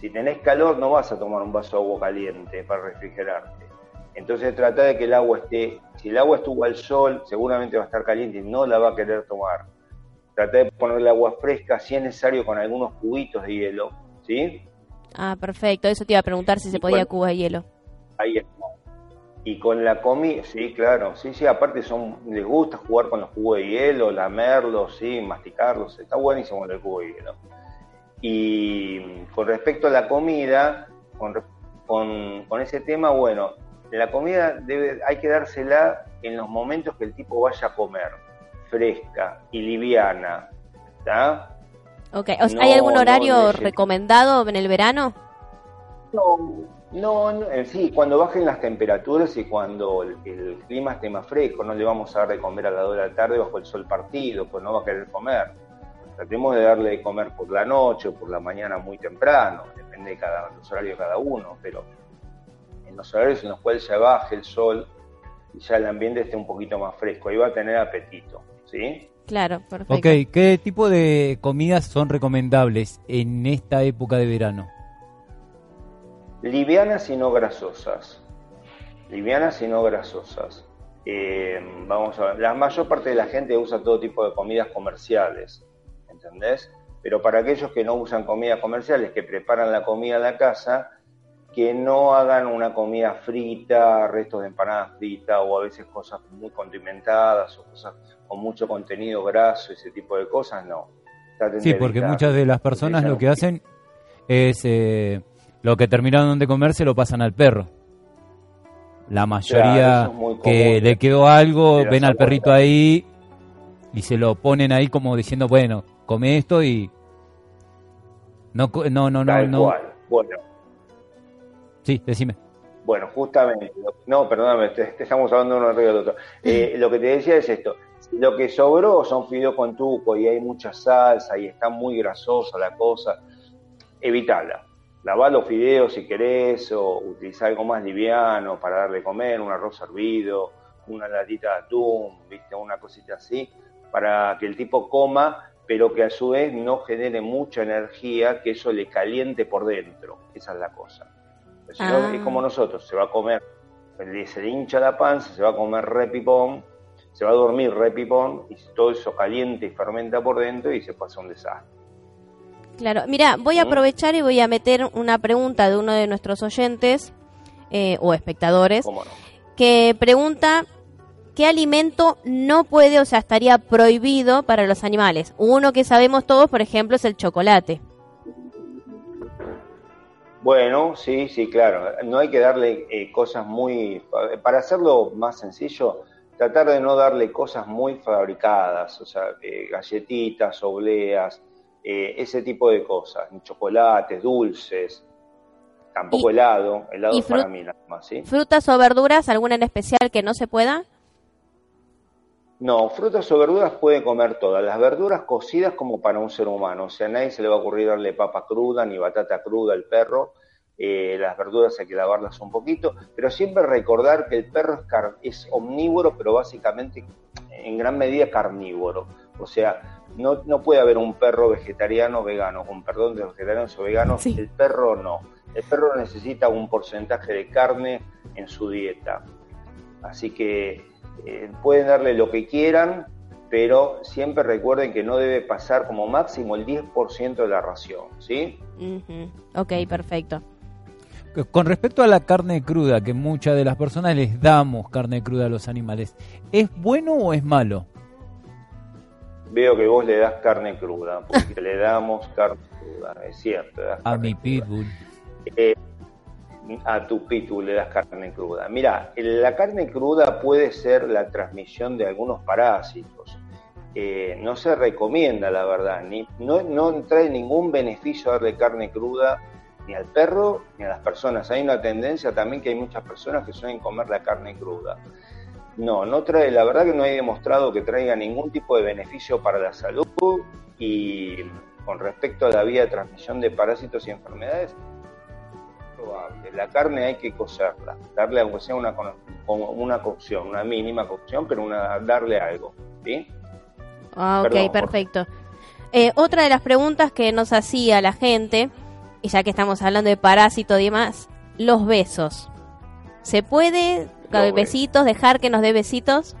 Si tenés calor no vas a tomar un vaso de agua caliente para refrigerarte. Entonces trata de que el agua esté, si el agua estuvo al sol, seguramente va a estar caliente y no la va a querer tomar. Trata de ponerle agua fresca, si es necesario, con algunos cubitos de hielo, ¿sí? Ah, perfecto. Eso te iba a preguntar si se podía cubos de hielo. Ahí está. Y con la comida, sí, claro, sí, sí, aparte son, les gusta jugar con los cubos de hielo, lamerlos, sí, masticarlos, está buenísimo el cubo de hielo. Y con respecto a la comida, con, con, ese tema, bueno, la comida debe, hay que dársela en los momentos que el tipo vaya a comer, fresca y liviana, ¿está? Ok, ¿hay algún horario recomendado en el verano? No, no, eh, sí, cuando bajen las temperaturas y cuando el, clima esté más fresco, no le vamos a dar de comer a la hora de la tarde bajo el sol partido, pues no va a querer comer. Tratemos de darle de comer por la noche o por la mañana muy temprano, depende de cada, los horarios de cada uno, pero en los horarios en los cuales ya baje el sol y ya el ambiente esté un poquito más fresco, ahí va a tener apetito, ¿sí? Claro, perfecto. Ok, ¿qué tipo de comidas son recomendables en esta época de verano? Livianas y no grasosas. Livianas y no grasosas. Eh, vamos a ver, la mayor parte de la gente usa todo tipo de comidas comerciales, ¿entendés? Pero para aquellos que no usan comidas comerciales, que preparan la comida en la casa, que no hagan una comida frita, restos de empanadas fritas o a veces cosas muy condimentadas o cosas con mucho contenido graso, ese tipo de cosas, no. sí, porque muchas de las personas lo que hacen es eh, lo que terminaron de comer se lo pasan al perro. La mayoría que le quedó algo, ven al perrito ahí y se lo ponen ahí como diciendo, bueno, come esto y... No, no, no, no. no. Bueno. Sí, decime. Bueno, justamente, no, perdóname, te, estamos hablando uno arriba del otro. Eh, lo que te decía es esto, lo que sobró son fideos con tuco y hay mucha salsa y está muy grasosa la cosa, evitala lavar los fideos si querés o utilizar algo más liviano para darle comer, un arroz hervido, una latita de atún, ¿viste? una cosita así, para que el tipo coma, pero que a su vez no genere mucha energía, que eso le caliente por dentro. Esa es la cosa. es como ah. nosotros, se va a comer, se le hincha la panza, se va a comer repipón se va a dormir repipón y todo eso caliente y fermenta por dentro y se pasa un desastre. Claro, mira, voy a aprovechar y voy a meter una pregunta de uno de nuestros oyentes eh, o espectadores ¿Cómo no? que pregunta qué alimento no puede, o sea, estaría prohibido para los animales. Uno que sabemos todos, por ejemplo, es el chocolate. Bueno, sí, sí, claro. No hay que darle eh, cosas muy... Para hacerlo más sencillo, tratar de no darle cosas muy fabricadas, o sea, eh, galletitas, obleas, eh, ese tipo de cosas, chocolates, dulces, tampoco Y- helado, helado y para mí nada más, ¿sí? ¿Frutas o verduras, alguna en especial que no se pueda? No, frutas o verduras puede comer todas. Las verduras cocidas como para un ser humano. O sea, a nadie se le va a ocurrir darle papa cruda ni batata cruda al perro. Eh, las verduras hay que lavarlas un poquito. Pero siempre recordar que el perro es, car- es omnívoro, pero básicamente en gran medida carnívoro. O sea, no, no puede haber un perro vegetariano o vegano. Con perdón de los vegetarianos o veganos, Sí. el perro no. El perro necesita un porcentaje de carne en su dieta. Así que eh, pueden darle lo que quieran, pero siempre recuerden que no debe pasar como máximo el 10% de la ración, ¿sí? Ujú. Ok, perfecto. Con respecto a la carne cruda, que muchas de las personas les damos carne cruda a los animales, ¿es bueno o es malo? Veo que vos le das carne cruda, porque le damos carne cruda, es cierto. A mi pitbull. Eh, a tu pitbull le das carne cruda. Mira, la carne cruda puede ser la transmisión de algunos parásitos. Eh, no se recomienda, la verdad, ni, no, no trae ningún beneficio darle carne cruda ni al perro ni a las personas. Hay una tendencia también que hay muchas personas que suelen comer la carne cruda. No, no trae, la verdad que no hay demostrado que traiga ningún tipo de beneficio para la salud y con respecto a la vía de transmisión de parásitos y enfermedades, probable. La carne hay que cocerla, darle aunque sea una, una cocción, una mínima cocción, pero una, darle algo, ¿sí? Ah, ok, Perdón, por- perfecto. Eh, otra de las preguntas que nos hacía la gente, y ya que estamos hablando de parásito y demás, los besos. ¿Se puede, Los besitos, dejar que nos dé besitos?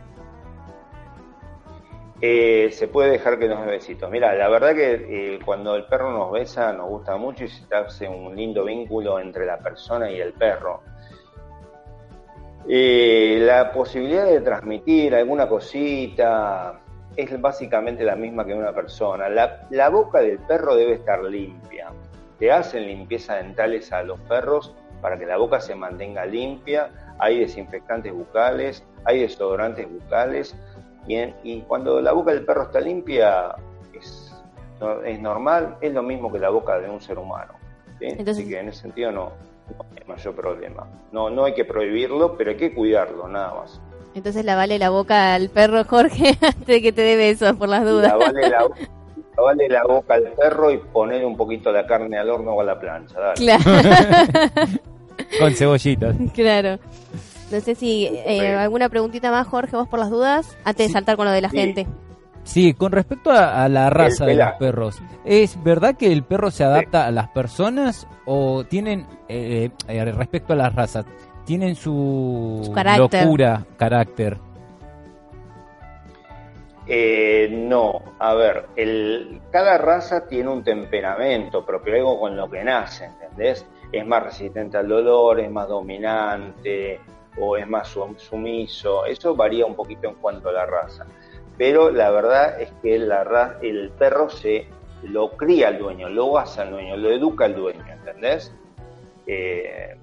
Eh, se puede dejar que nos dé besitos. Mira, la verdad que eh, cuando el perro nos besa nos gusta mucho y se hace un lindo vínculo entre la persona y el perro. Eh, la posibilidad de transmitir alguna cosita es básicamente la misma que una persona. La, la boca del perro debe estar limpia. Te hacen limpieza dentales a los perros para que la boca se mantenga limpia. Hay desinfectantes bucales, hay desodorantes bucales. Y, en- y cuando la boca del perro está limpia, es, no- es normal, es lo mismo que la boca de un ser humano. ¿sí? Entonces- Así que en ese sentido no, no hay mayor problema. No, no hay que prohibirlo, pero hay que cuidarlo, nada más. Entonces lavale la boca al perro, Jorge, antes de que te dé besos, por las dudas. La, lavarle la boca al perro y ponerle un poquito de carne al horno o a la plancha. Dale. Claro, Con cebollitas. claro. No sé si eh, alguna preguntita más, Jorge, vos por las dudas, antes de Sí. saltar con lo de la Sí. gente. Sí, con respecto a, a la raza de los perros, ¿es verdad que el perro se adapta a las personas o tienen, eh, eh, respecto a las razas, tienen su, Su carácter. locura, carácter? Eh, no, a ver, el, cada raza tiene un temperamento propio, algo con lo que nace, ¿entendés? Es más resistente al dolor, es más dominante o es más sum- sumiso, eso varía un poquito en cuanto a la raza. Pero la verdad es que la ra- el perro se lo cría al dueño, lo hace al dueño, lo educa al dueño, ¿entendés? Eh,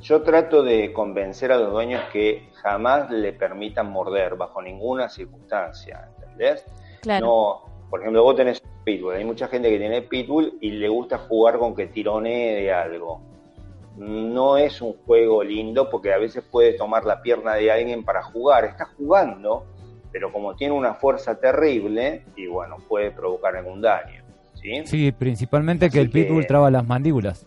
yo trato de convencer a los dueños que jamás le permitan morder bajo ninguna circunstancia, ¿entendés? Claro. No, por ejemplo, vos tenés pitbull, hay mucha gente que tiene pitbull y le gusta jugar con que tironee de algo. No es un juego lindo porque a veces puede tomar la pierna de alguien para jugar, está jugando, pero como tiene una fuerza terrible, y bueno, puede provocar algún daño. ¿sí? Sí, principalmente que el pitbull que- traba las mandíbulas.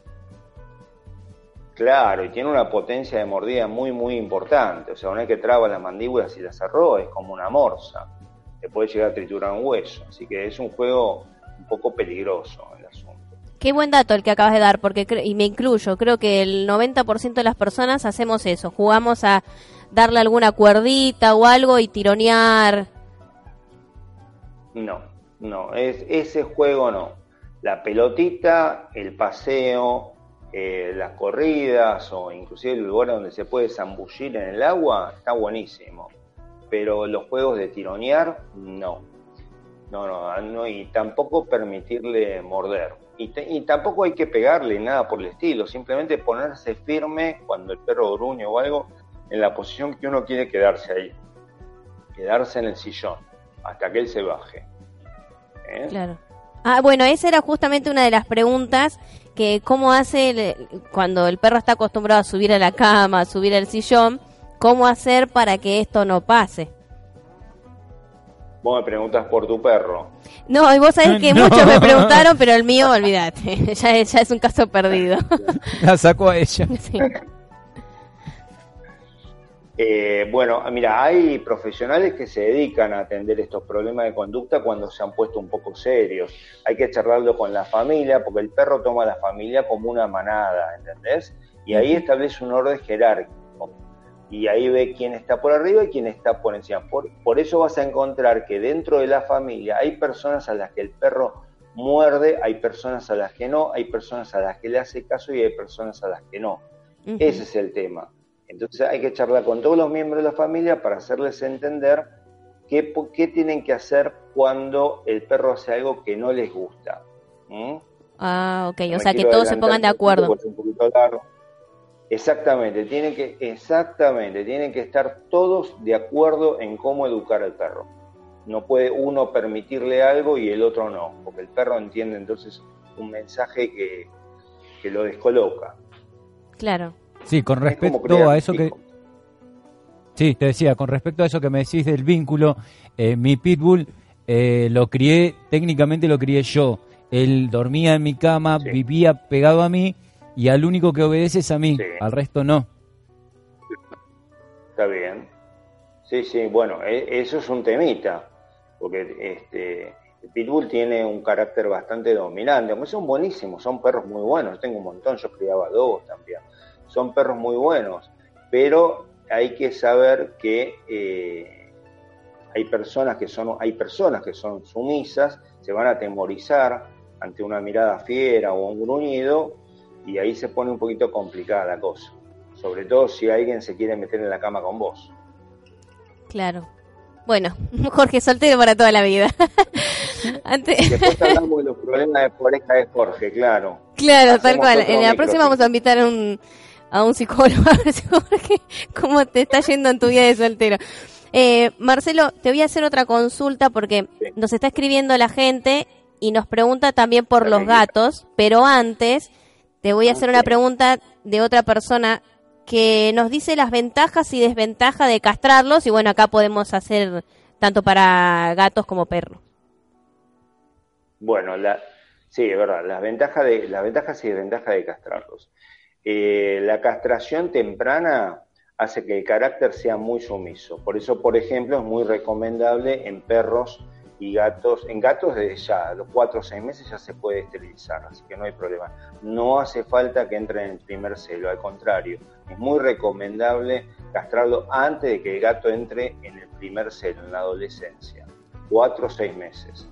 Claro, y tiene una potencia de mordida muy, muy importante. O sea, una vez que traba las mandíbulas y las cerró, es como una morsa. Te puede llegar a triturar un hueso. Así que es un juego un poco peligroso el asunto. Qué buen dato el que acabas de dar, porque y me incluyo, creo que el 90% de las personas hacemos eso, jugamos a, darle alguna cuerdita o algo y tironear. No, no, es, ese juego no. La pelotita, el paseo, eh, las corridas o inclusive el lugar donde se puede zambullir en el agua, está buenísimo. Pero los juegos de tironear. No, no, no y tampoco permitirle morder. Y, y, tampoco hay que pegarle nada por el estilo, simplemente ponerse firme cuando el perro gruñe o algo en la posición que uno quiere quedarse ahí. Quedarse en el sillón hasta que él se baje. ¿Eh? Claro. Ah, bueno, esa era justamente una de las preguntas que cómo hace cuando el perro está acostumbrado a subir a la cama, a subir al sillón, cómo hacer para que esto no pase. Vos me preguntas por tu perro. No, y vos sabés que muchos me preguntaron, pero el mío, olvídate, ya, ya es un caso perdido. La sacó a ella. Sí. Eh, bueno, mira, hay profesionales que se dedican a atender estos problemas de conducta cuando se han puesto un poco serios. Hay que charlarlo con la familia, porque el perro toma a la familia como una manada, ¿entendés? Y ahí establece un orden jerárquico. Y ahí ve quién está por arriba y quién está por encima. Por, por eso vas a encontrar que dentro de la familia hay personas a las que el perro muerde, hay personas a las que no, hay personas a las que le hace caso y hay personas a las que no. Ese es el tema entonces hay que charlar con todos los miembros de la familia para hacerles entender qué, qué tienen que hacer cuando el perro hace algo que no les gusta. Ah, ok, o sea que todos se pongan de acuerdo. Exactamente, tienen que, exactamente, tienen que estar todos de acuerdo en cómo educar al perro. No puede uno permitirle algo y el otro no, porque el perro entiende entonces un mensaje que, que lo descoloca. Claro. Sí, con respecto a eso que... Sí, te decía, con respecto a eso que me decís del vínculo, eh, mi pitbull eh, lo crié, técnicamente lo crié yo. Él dormía en mi cama, vivía pegado a mí y al único que obedece es a mí, al resto no. Está bien. Sí, sí, bueno, e, eso es un temita, porque este, pitbull tiene un carácter bastante dominante, aunque son buenísimos, son perros muy buenos, tengo un montón, yo criaba dos también son perros muy buenos, pero hay que saber que eh, hay personas que son, hay personas que son sumisas, se van a atemorizar ante una mirada fiera o un gruñido, y ahí se pone un poquito complicada la cosa. Sobre todo si alguien se quiere meter en la cama con vos. Claro. Bueno, Jorge soltero para toda la vida. Después hablamos de los problemas de pareja de Jorge, claro. Claro, tal cual. En la próxima vamos a invitar a un, a un psicólogo a ver cómo te está yendo en tu vida de soltero. Eh, Marcelo, te voy a hacer otra consulta porque nos está escribiendo la gente y nos pregunta también por los gatos, pero antes te voy a hacer una pregunta de otra persona que nos dice las ventajas y desventajas de castrarlos y bueno, acá podemos hacer tanto para gatos como perros. Bueno, la, sí, es verdad, las ventajas, de, las ventajas y desventajas de castrarlos. Eh, la castración temprana hace que el carácter sea muy sumiso. Por eso, por ejemplo, es muy recomendable en perros y gatos. En gatos desde ya, a los 4 o 6 meses ya se puede esterilizar, así que no hay problema. No hace falta que entre en el primer celo, al contrario, es muy recomendable castrarlo antes de que el gato entre en el primer celo, en la adolescencia, 4 o 6 meses.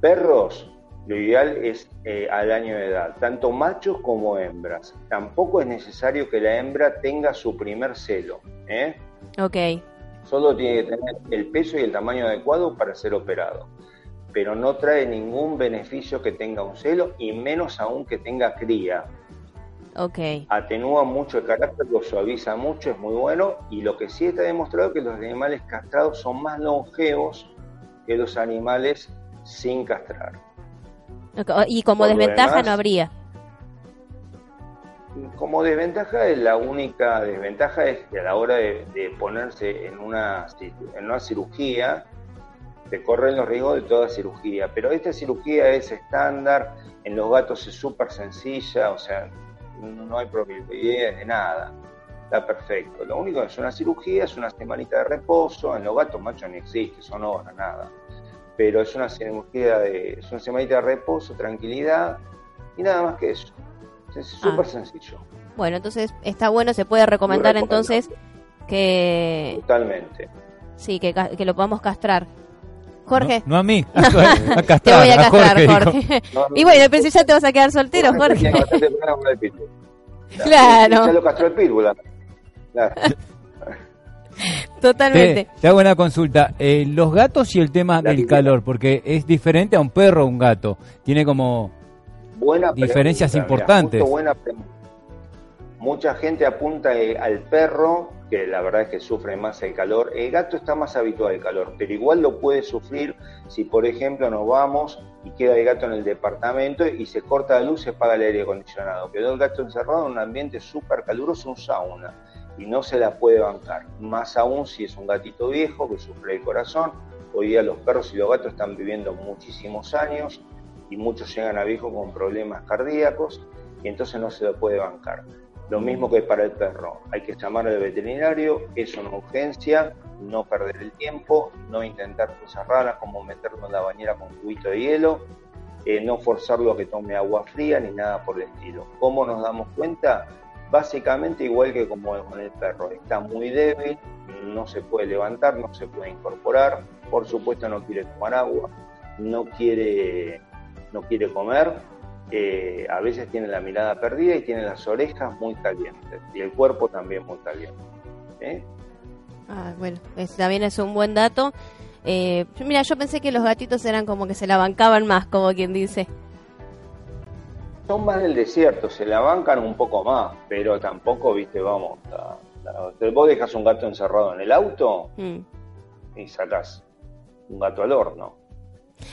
Perros, lo ideal es eh, al año de edad, tanto machos como hembras. Tampoco es necesario que la hembra tenga su primer celo. ¿eh? Ok. Solo tiene que tener el peso y el tamaño adecuado para ser operado. Pero no trae ningún beneficio que tenga un celo y menos aún que tenga cría. Ok. Atenúa mucho el carácter, lo suaviza mucho, es muy bueno. Y lo que sí está demostrado es que los animales castrados son más longevos que los animales sin castrar. Y como desventaja no habría. Como desventaja, la única desventaja es que a la hora de, ponerse en una, en una cirugía, te corren los riesgos de toda cirugía. Pero esta cirugía es estándar, en los gatos es súper sencilla, o sea, no hay probabilidad de nada. Está perfecto. Lo único que es una cirugía, es una semanita de reposo. En los gatos machos ni existe, son horas, nada pero es una cirugía de, es una semanita de reposo, tranquilidad y nada más que eso. Es ah. súper sencillo. Bueno, entonces está bueno, se puede recomendar entonces que Totalmente. sí, que, que lo podamos castrar. Jorge, No, no a mí. A te castrar, voy a castrar. Jorge. No, no, Y bueno, pero si ya te vas a quedar soltero, Jorge. Claro. Ya lo castró el pitbull. Claro. Totalmente. Te, te hago una consulta. Eh, los gatos y el tema La del calor, porque es diferente a un perro o un gato. Tiene como... Buena Diferencias pregunta, importantes. buena. Mucha gente apunta eh, al perro, que la verdad es que sufre más el calor. El gato está más habituado al calor, pero igual lo puede sufrir si, por ejemplo, nos vamos y queda el gato en el departamento y se corta la luz, se apaga el aire acondicionado. Quedó el gato encerrado en un ambiente súper caluroso, un sauna, y no se la puede bancar. Más aún si es un gatito viejo que sufre el corazón. Hoy día los perros y los gatos están viviendo muchísimos años y muchos llegan a viejo con problemas cardíacos y entonces no se lo puede bancar. Lo mismo que para el perro, hay que llamar al veterinario, es una urgencia, no perder el tiempo, no intentar cosas raras como meterlo en la bañera con cubito de hielo, eh, no forzarlo a que tome agua fría ni nada por el estilo. ¿Cómo nos damos cuenta? Básicamente igual que como con el perro, está muy débil, no se puede levantar, no se puede incorporar, por supuesto no quiere tomar agua, no quiere, no quiere comer, eh, a veces tiene la mirada perdida y tiene las orejas muy calientes y el cuerpo también muy caliente. ¿eh? Ah, bueno, es- también es un buen dato. Eh, mira, yo pensé que los gatitos eran como que se la bancaban más, como quien dice. Son más del desierto, se la bancan un poco más, pero tampoco, viste, vamos, a- a- vos dejas un gato encerrado en el auto Mm. y sacás un gato al horno.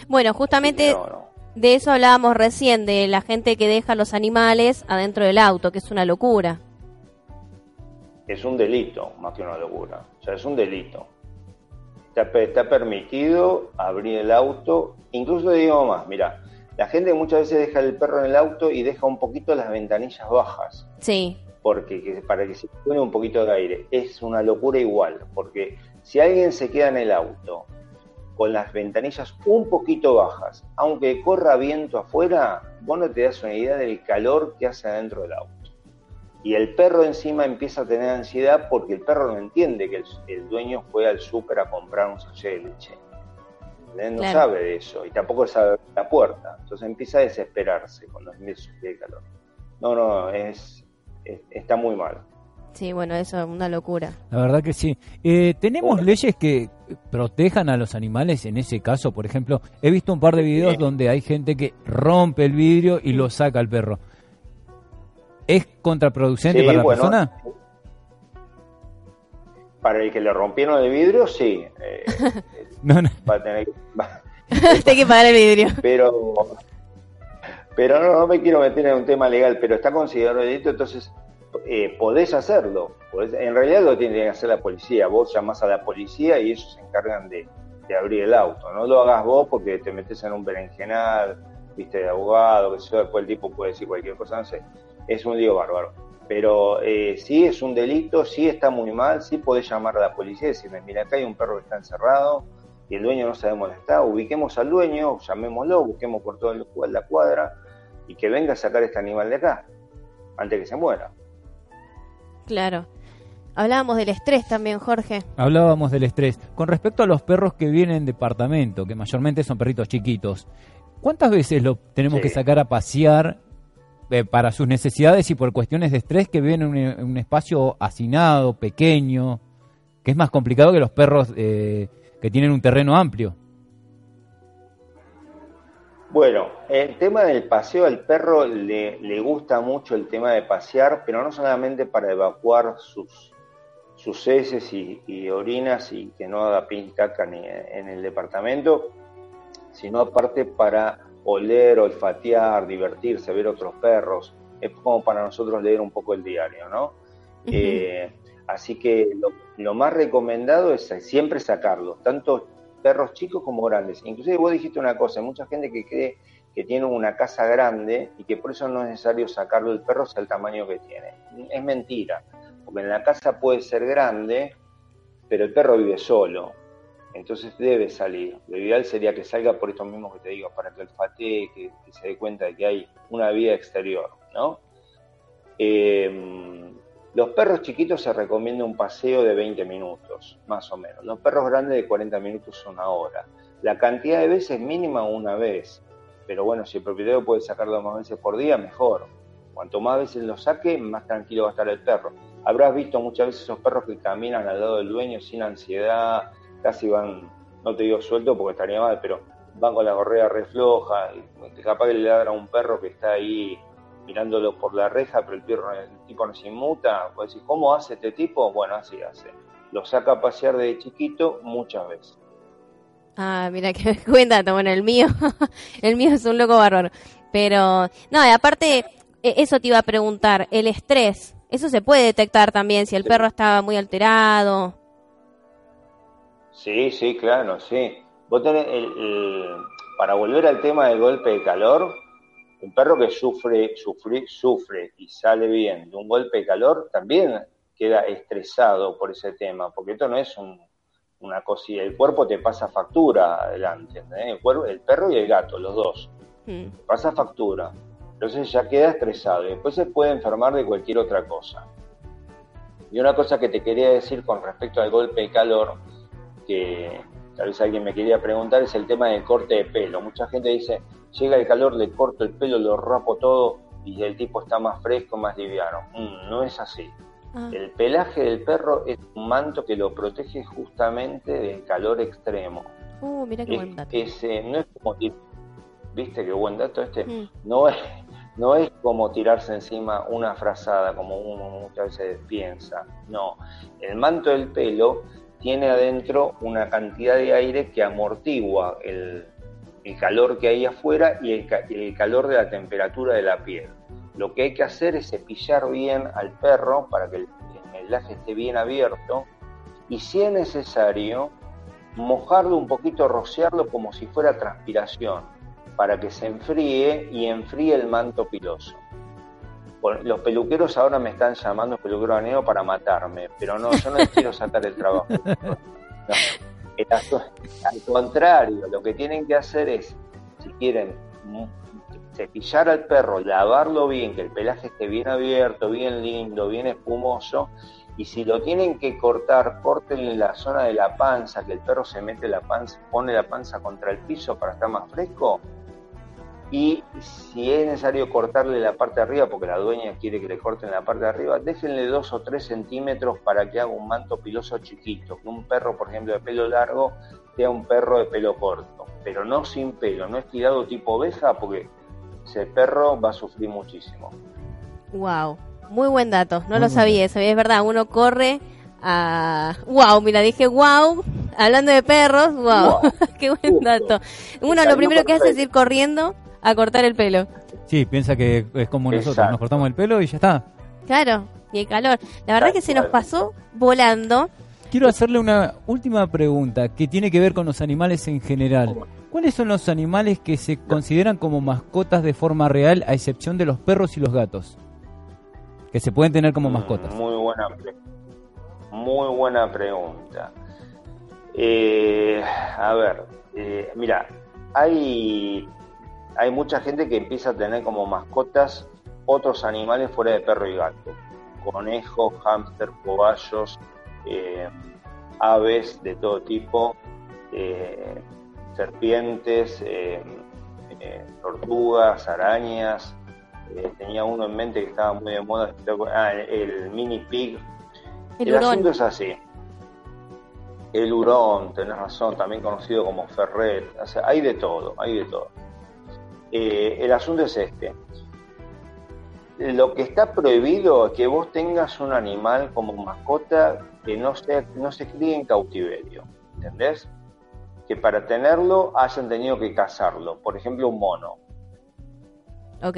Bueno, justamente No, no. De eso hablábamos recién, de la gente que deja los animales adentro del auto, que es una locura. es un delito más que una locura. O sea, es un delito. Está, está permitido abrir el auto. Incluso digo más, mira, la gente muchas veces deja el perro en el auto y deja un poquito las ventanillas bajas, Sí, porque que- para que se pone un poquito de aire. Es una locura igual, porque si alguien se queda en el auto con las ventanillas un poquito bajas, aunque corra viento afuera, vos no te das una idea del calor que hace adentro del auto. Y el perro encima empieza a tener ansiedad porque el perro no entiende que el, el dueño fue al súper a comprar un sachet de leche. No Claro. sabe de eso y tampoco sabe abrir la puerta. Entonces empieza a desesperarse cuando empieza a sufrir el calor. No, no, es, es- está muy mal. Sí, bueno, eso es una locura. La verdad que sí. Eh, ¿Tenemos Bueno. leyes que protejan a los animales en ese caso? Por ejemplo, he visto un par de videos Sí. donde hay gente que rompe el vidrio y lo saca al perro. ¿Es contraproducente Sí, para la bueno, persona? Para el que le rompieron el vidrio, sí. eh, No, no. va a tener que- va- Hay que pagar el vidrio. pero pero no, no me quiero meter en un tema legal, pero está considerado delito, entonces eh, podés hacerlo. Podés- en realidad lo tiene que hacer la policía. Vos llamás a la policía y ellos se encargan de, abrir el auto. No lo hagas vos porque te metes en un berenjenal, viste, de abogado, que sé después el tipo puede decir cualquier cosa, no sé. Es un lío bárbaro. Pero eh, sí es un delito, sí está muy mal, sí podés llamar a la policía y decirle, mira, acá hay un perro que está encerrado y el dueño no sabemos dónde está, ubiquemos al dueño, llamémoslo, busquemos por toda la cuadra y que venga a sacar este animal de acá, antes que se muera. Claro. Hablábamos del estrés también, Jorge. Hablábamos del estrés. Con respecto a los perros que vienen en departamento, que mayormente son perritos chiquitos, ¿cuántas veces lo tenemos Sí. que sacar a pasear eh, para sus necesidades y por cuestiones de estrés que viven en un, en un espacio hacinado, pequeño, que es más complicado que los perros eh, que tienen un terreno amplio? Bueno, el tema del paseo al perro le, le gusta mucho el tema de pasear, pero no solamente para evacuar sus, sus heces y, y orinas y que no haga pis caca ni en el departamento, sino aparte para oler, olfatear, divertirse, ver otros perros. Es como para nosotros leer un poco el diario, ¿no? Eh, así que lo, lo más recomendado es siempre sacarlos, tanto perros chicos como grandes. Inclusive vos dijiste una cosa, hay mucha gente que cree que tiene una casa grande y que por eso no es necesario sacarlo el perro el tamaño que tiene. Es mentira, porque en la casa puede ser grande, pero el perro vive solo, entonces debe salir. Lo ideal sería que salga por esto mismo que te digo, para que olfatee, que, que se dé cuenta de que hay una vida exterior, ¿no? Eh, Los perros chiquitos se recomienda un paseo de 20 minutos, más o menos. Los perros grandes de 40 minutos una hora. La cantidad de veces mínima una vez. Pero bueno, si el propietario puede sacarlo más veces por día, mejor. Cuanto más veces lo saque, más tranquilo va a estar el perro. Habrás visto muchas veces esos perros que caminan al lado del dueño sin ansiedad, casi van, no te digo suelto porque estaría mal, pero van con la correa refloja, capaz que le ladra a un perro que está ahí mirándolo por la reja, pero el, perro, el tipo no se inmuta, puede decir, ¿cómo hace este tipo? Bueno, así hace. Lo saca a pasear de chiquito muchas veces. Ah, mira que cuenta, bueno, el mío, el mío es un loco bárbaro. Pero, no, y aparte, e, eso te iba a preguntar, el estrés, eso se puede detectar también si el perro está muy alterado. Sí, sí, claro, sí. Vos tenés para volver al tema del golpe de calor, un perro que sufre, sufre, sufre y sale bien de un golpe de calor también queda estresado por ese tema, porque esto no es una cosilla, el cuerpo te pasa factura adelante, el, el, perro y el gato, los dos, mm. pasa factura, entonces ya queda estresado y después se puede enfermar de cualquier otra cosa. Y una cosa que te quería decir con respecto al golpe de calor, que tal vez alguien me quería preguntar, es el tema del corte de pelo. Mucha gente dice, llega el calor, le corto el pelo, lo rapo todo y el tipo está más fresco, más liviano. Mm, no es así. Ah. El pelaje del perro es un manto que lo protege justamente del calor extremo. Uh, mira qué buen dato. no es como viste qué buen dato este, mm. no es no es como tirarse encima una frazada como uno muchas veces piensa. No, el manto del pelo tiene adentro una cantidad de aire que amortigua el, el calor que hay afuera y el, calor de la temperatura de la piel. Lo que hay que hacer es cepillar bien al perro para que el, pelaje esté bien abierto y si es necesario, mojarlo un poquito, rociarlo como si fuera transpiración para que se enfríe y enfríe el manto piloso. los peluqueros ahora me están llamando peluquero aneo para matarme, pero no, yo no les quiero sacar el trabajo. Al contrario, lo que tienen que hacer es, si quieren cepillar al perro, lavarlo bien, que el pelaje esté bien abierto, bien lindo, bien espumoso, y si lo tienen que cortar, corten la zona de la panza, que el perro se mete la panza, pone la panza contra el piso para estar más fresco, y si es necesario cortarle la parte de arriba, porque la dueña quiere que le corten la parte de arriba, déjenle dos o tres centímetros para que haga un manto piloso chiquito, que un perro, por ejemplo, de pelo largo sea un perro de pelo corto, pero no sin pelo, no estirado tipo oveja, porque ese perro va a sufrir muchísimo. Wow, muy buen dato, no lo sabía, sabía, es verdad, uno corre a... Wow, mira, dije wow, hablando de perros, wow, qué buen dato. Uno lo primero que hace es ir corriendo a cortar el pelo. Sí, piensa que es como nosotros, nos cortamos el pelo y ya está. Claro, y el calor. La verdad que se nos pasó volando. Quiero hacerle una última pregunta que tiene que ver con los animales en general. ¿Cuáles son los animales que se consideran como mascotas de forma real, a excepción de los perros y los gatos? Que se pueden tener como mascotas. Muy buena, muy buena pregunta. Eh, a ver, eh, mira, hay hay mucha gente que empieza a tener como mascotas otros animales fuera de perro y gato. Conejos, hámster, cobayos, eh, aves de todo tipo, eh, serpientes, eh, tortugas, arañas. tenía uno en mente que estaba muy de moda, ah, el, mini pig. El, asunto es así. El hurón, tenés razón, también conocido como ferret. hay de todo, hay de todo. Eh, el asunto es este. Lo que está prohibido es que vos tengas un animal como mascota que no se, no se críe en cautiverio. ¿Entendés? Que para tenerlo hayan tenido que cazarlo. Por ejemplo, un mono. Ok.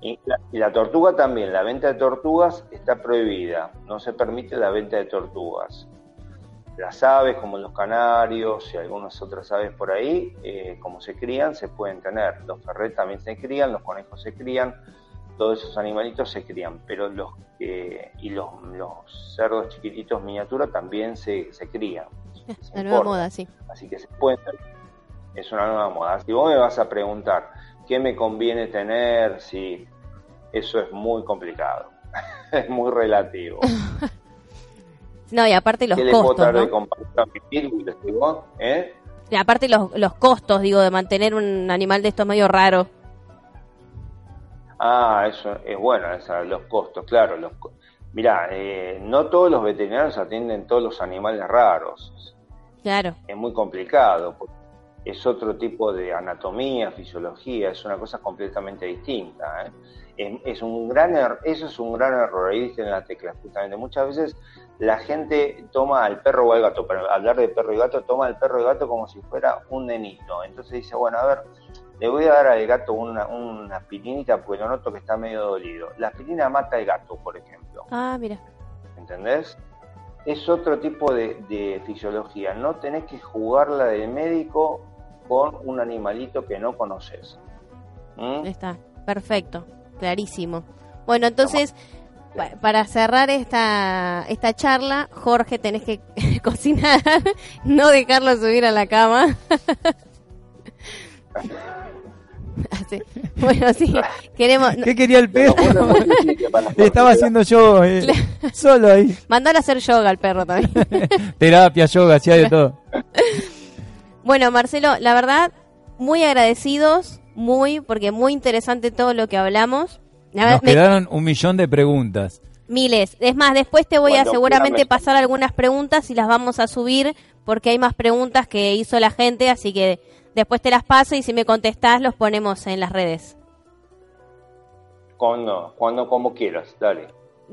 Y la, y la, tortuga también, la venta de tortugas está prohibida, no se permite la venta de tortugas las aves, como los canarios y algunas otras aves por ahí, eh, como se crían, se pueden tener. Los ferret también se crían, los conejos se crían, todos esos animalitos se crían, pero los y los, cerdos chiquititos miniatura también se, se crían. Es una nueva moda, sí. Así que se pueden es una nueva moda. Si vos me vas a preguntar qué me conviene tener, si eso es muy complicado, es muy relativo. No, y aparte los ¿Qué le puedo costos, digo? ¿Eh? Y aparte los, los costos, digo, de mantener un animal de estos medio raro. Ah, eso es bueno, esa, los costos, claro. Los, mirá, eh, no todos los veterinarios atienden todos los animales raros. Claro. Es muy complicado. Es otro tipo de anatomía, fisiología, es una cosa completamente distinta. ¿eh? Es, es un gran er- eso es un gran error, ahí diste en la tecla, justamente. Muchas veces la gente toma al perro o al gato, para hablar de perro y gato, toma al perro y gato como si fuera un nenito. Entonces dice, bueno, a ver, le voy a dar al gato una, una aspirinita porque lo noto que está medio dolido. La aspirina mata al gato, por ejemplo. Ah, mira. ¿Entendés? Es otro tipo de, de fisiología. No tenés que jugarla del médico con un animalito que no conoces. ¿Mm? Está. Perfecto. Clarísimo. Bueno, entonces, pa- para cerrar esta, esta charla, Jorge, tenés que cocinar, no dejarlo subir a la cama. Bueno, sí, queremos... ¿Qué quería el perro? Le estaba haciendo yo, eh, solo ahí. mandalo a hacer yoga al perro también. Terapia, yoga, hacía de todo. Bueno, Marcelo, la verdad, muy agradecidos, muy, porque muy interesante todo lo que hablamos. Nos me- quedaron un millón de preguntas. miles. Es más, después te voy a seguramente pasar algunas preguntas y las vamos a subir porque hay más preguntas que hizo la gente, así que después te las paso y si me contestás los ponemos en las redes. Cuando, cuando como quieras, dale.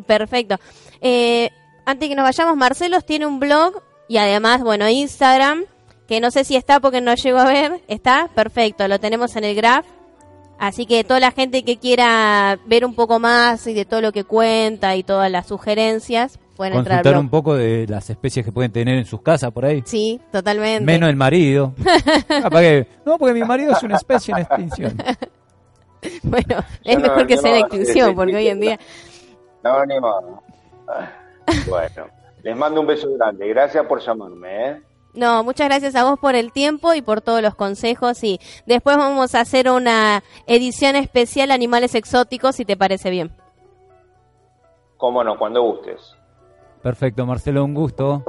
Perfecto. Eh, antes que nos vayamos, Marcelos tiene un blog y además, bueno, Instagram, que no sé si está porque no llego a ver. ¿Está? Perfecto, lo tenemos en el graph. Así que toda la gente que quiera ver un poco más y de todo lo que cuenta y todas las sugerencias, pueden entrar al blog. un poco de las especies que pueden tener en sus casas por ahí. Sí, totalmente. Menos el marido. Que- no, porque mi marido es una especie en extinción. Bueno, es no- mejor que sea no en extinción, porque hoy en día... No, ni modo. Ah, Bueno, les mando un beso grande. Gracias por llamarme, ¿eh? No, muchas gracias a vos por el tiempo y por todos los consejos y después vamos a hacer una edición especial Animales Exóticos, si te parece bien. Cómo no, cuando gustes. Perfecto, Marcelo, un gusto.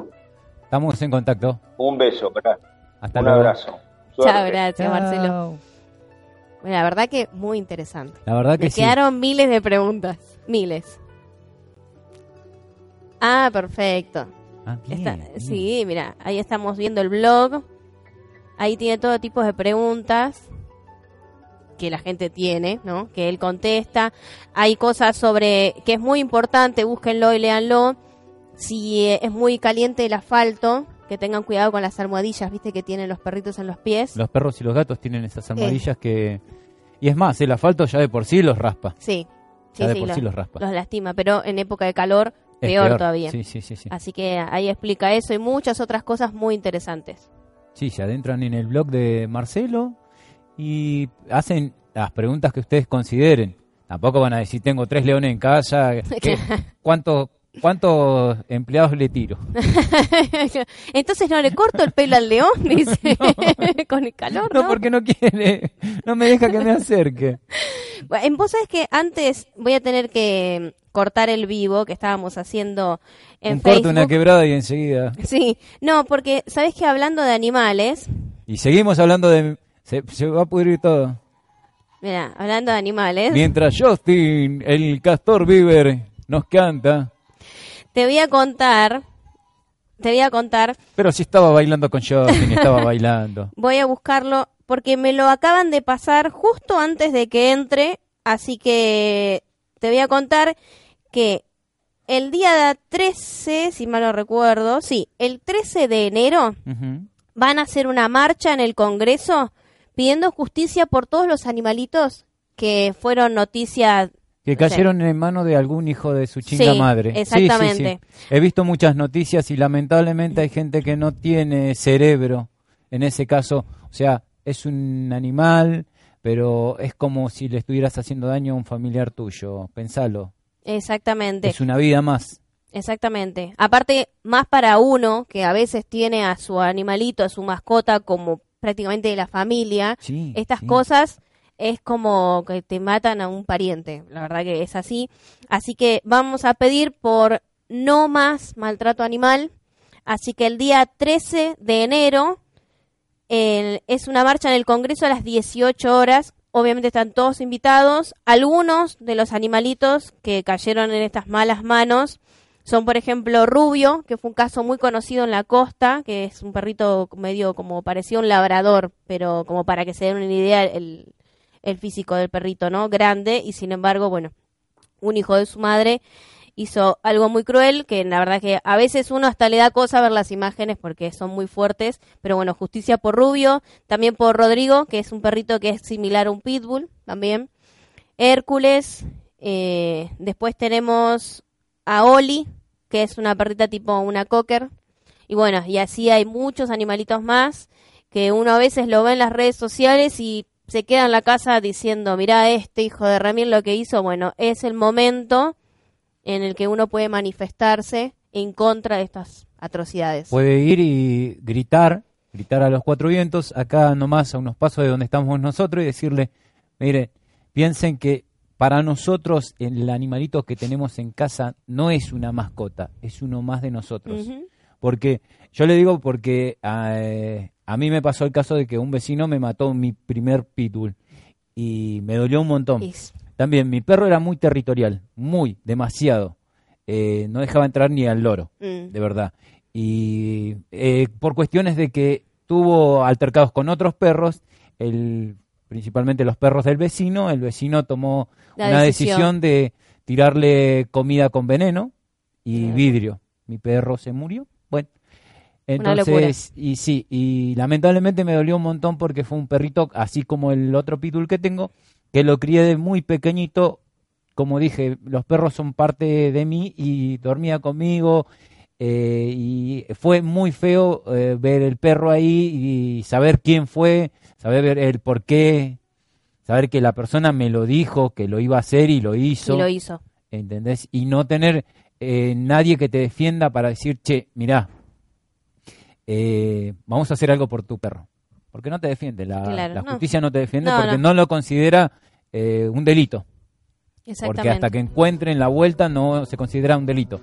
Estamos en contacto. Un beso, gra- Hasta un luego. abrazo. Chao, gracias Marcelo. Bueno, la verdad que muy interesante. La verdad que Me sí. quedaron miles de preguntas, miles. Ah, perfecto. Ah, bien, Está- bien. sí, mira, ahí estamos viendo el blog. Ahí tiene todo tipo de preguntas que la gente tiene, ¿no? Que él contesta. Hay cosas sobre que es muy importante, búsquenlo y léanlo. Si eh, es muy caliente el asfalto, que tengan cuidado con las almohadillas, ¿viste? Que tienen los perritos en los pies. Los perros y los gatos tienen esas almohadillas que... Y es más, el asfalto ya de por sí los raspa. Sí, sí, Ya de sí, por los, sí los raspa. los lastima, pero en época de calor, Peor, todavía. Sí, sí, sí, sí. Así que ahí explica eso y muchas otras cosas muy interesantes. Sí, se adentran en el blog de Marcelo y hacen las preguntas que ustedes consideren. Tampoco van a decir, tengo tres leones en casa, ¿qué- ¿cuántos, ¿cuántos empleados le tiro? Entonces no le corto el pelo al león, dice, con el calor, ¿no? No, porque no quiere, no me deja que me acerque. Bueno, vos sabés que antes voy a tener que cortar el vivo que estábamos haciendo en Un Facebook. corte, una quebrada y enseguida. Sí, no, porque sabés que hablando de animales, Y seguimos hablando de... Se, se va a pudrir todo. mira, hablando de animales, Mientras Justin, el castor Bieber, nos canta. te voy a contar, te voy a contar, Pero si estaba bailando con Justin, estaba bailando. voy a buscarlo porque me lo acaban de pasar justo antes de que entre, así que te voy a contar que el día 13, si mal no recuerdo, sí, el 13 de enero van a hacer una marcha en el Congreso pidiendo justicia por todos los animalitos que fueron noticias. Que no sé. cayeron en manos de algún hijo de su chinga Sí, madre. Sí, sí, sí. exactamente. He visto muchas noticias y lamentablemente hay gente que no tiene cerebro. En ese caso, o sea, es un animal, pero es como si le estuvieras haciendo daño a un familiar tuyo. Pensalo. Exactamente, Es una vida más. exactamente. Aparte, más para uno que a veces tiene a su animalito, a su mascota como prácticamente de la familia, Sí, estas sí. cosas es como que te matan a un pariente. La verdad que es así. Así que vamos a pedir por no más maltrato animal. Así que el día 13 de enero el- es una marcha en el Congreso a las 18 horas. Obviamente están todos invitados. Algunos de los animalitos que cayeron en estas malas manos son, por ejemplo, Rubio, que fue un caso muy conocido en la costa, que es un perrito medio como parecía un labrador, pero como para que se den una idea el, el físico del perrito, ¿no? Grande, y sin embargo, bueno, un hijo de su madre hizo algo muy cruel, que la verdad que a veces uno hasta le da cosa ver las imágenes porque son muy fuertes, pero bueno, justicia por Rubio, también por Rodrigo, que es un perrito que es similar a un pitbull, también. Hércules, eh, después tenemos a Oli, que es una perrita tipo una cocker, y bueno, y así hay muchos animalitos más que uno a veces lo ve en las redes sociales y se queda en la casa diciendo, mira este hijo de Ramírez lo que hizo, bueno, es el momento en el que uno puede manifestarse en contra de estas atrocidades. Puede ir y gritar, gritar a los cuatro vientos, acá nomás a unos pasos de donde estamos nosotros y decirle, mire, piensen que para nosotros el animalito que tenemos en casa no es una mascota, es uno más de nosotros. Porque yo le digo porque eh, a mí me pasó el caso de que un vecino me mató mi primer pitbull y me dolió un montón. Es- También mi perro era muy territorial, muy, demasiado. Eh, no dejaba entrar ni al loro, mm. de verdad. Y eh, por cuestiones de que tuvo altercados con otros perros, el, principalmente los perros del vecino, el vecino tomó La una decisión. decisión de tirarle comida con veneno y vidrio. Mi perro se murió. Bueno, entonces, y sí, y lamentablemente me dolió un montón porque fue un perrito, así como el otro pitbull que tengo, que lo crié de muy pequeñito. Como dije, los perros son parte de mí y dormía conmigo. eh, y fue muy feo eh, ver el perro ahí y saber quién fue, saber ver el por qué, saber que la persona me lo dijo, que lo iba a hacer y lo hizo. Y lo hizo. ¿entendés? Y no tener eh, nadie que te defienda para decir, che, mirá, eh, vamos a hacer algo por tu perro. Porque no te defiende, la, Claro, la no. justicia no te defiende No, porque no. no. lo considera eh, un delito. Porque hasta que encuentren la vuelta no se considera un delito.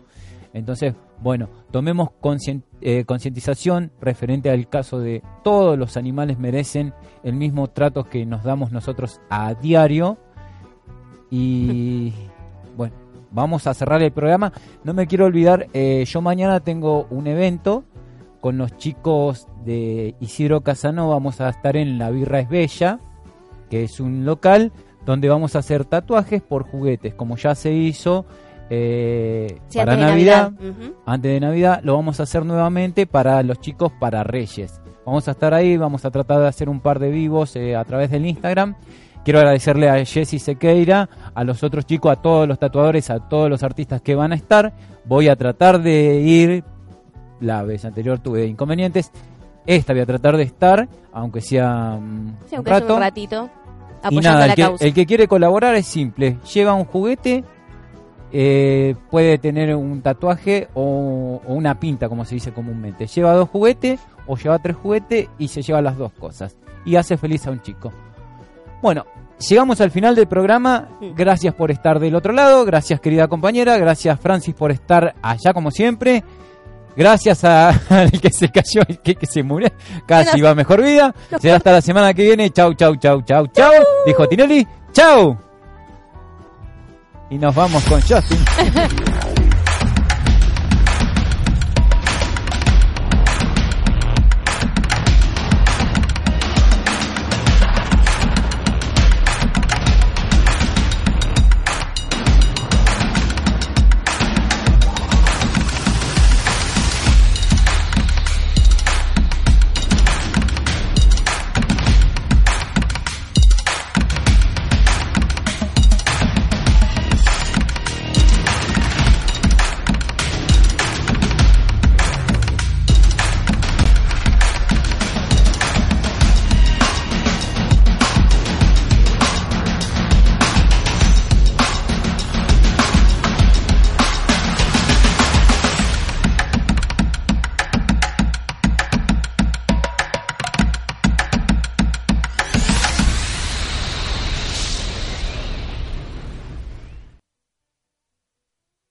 Entonces, bueno, tomemos eh, concientización referente al caso de todos los animales merecen el mismo trato que nos damos nosotros a diario. Y bueno, vamos a cerrar el programa. No me quiero olvidar, eh, yo mañana tengo un evento con los chicos de Isidro Casanova. Vamos a estar en La Birra es Bella, que es un local donde vamos a hacer tatuajes por juguetes, como ya se hizo eh, Sí, para antes de Navidad. Antes de Navidad lo vamos a hacer nuevamente para los chicos para Reyes. Vamos a estar ahí, vamos a tratar de hacer un par de vivos eh, a través del Instagram. Quiero agradecerle a Jessy Sequeira, a los otros chicos, a todos los tatuadores, a todos los artistas que van a estar. Voy a tratar de ir. La vez anterior tuve inconvenientes. Esta voy a tratar de estar, aunque sea mm, Sí, un sea rato. un ratito. Y nada, la el que, causa. el que quiere colaborar es simple. Lleva un juguete, eh, puede tener un tatuaje o, o una pinta, como se dice comúnmente. Lleva dos juguetes o lleva tres juguetes y se lleva las dos cosas. Y hace feliz a un chico. Bueno, llegamos al final del programa. Gracias por estar del otro lado. Gracias, querida compañera. Gracias, Francis, por estar allá como siempre. Gracias a- al que se cayó, el que, que se murió, casi va mejor vida. Será hasta la semana que viene. Chau, chau, chau, chau, chau. Dijo Tinelli. Chau. Y nos vamos con Justin.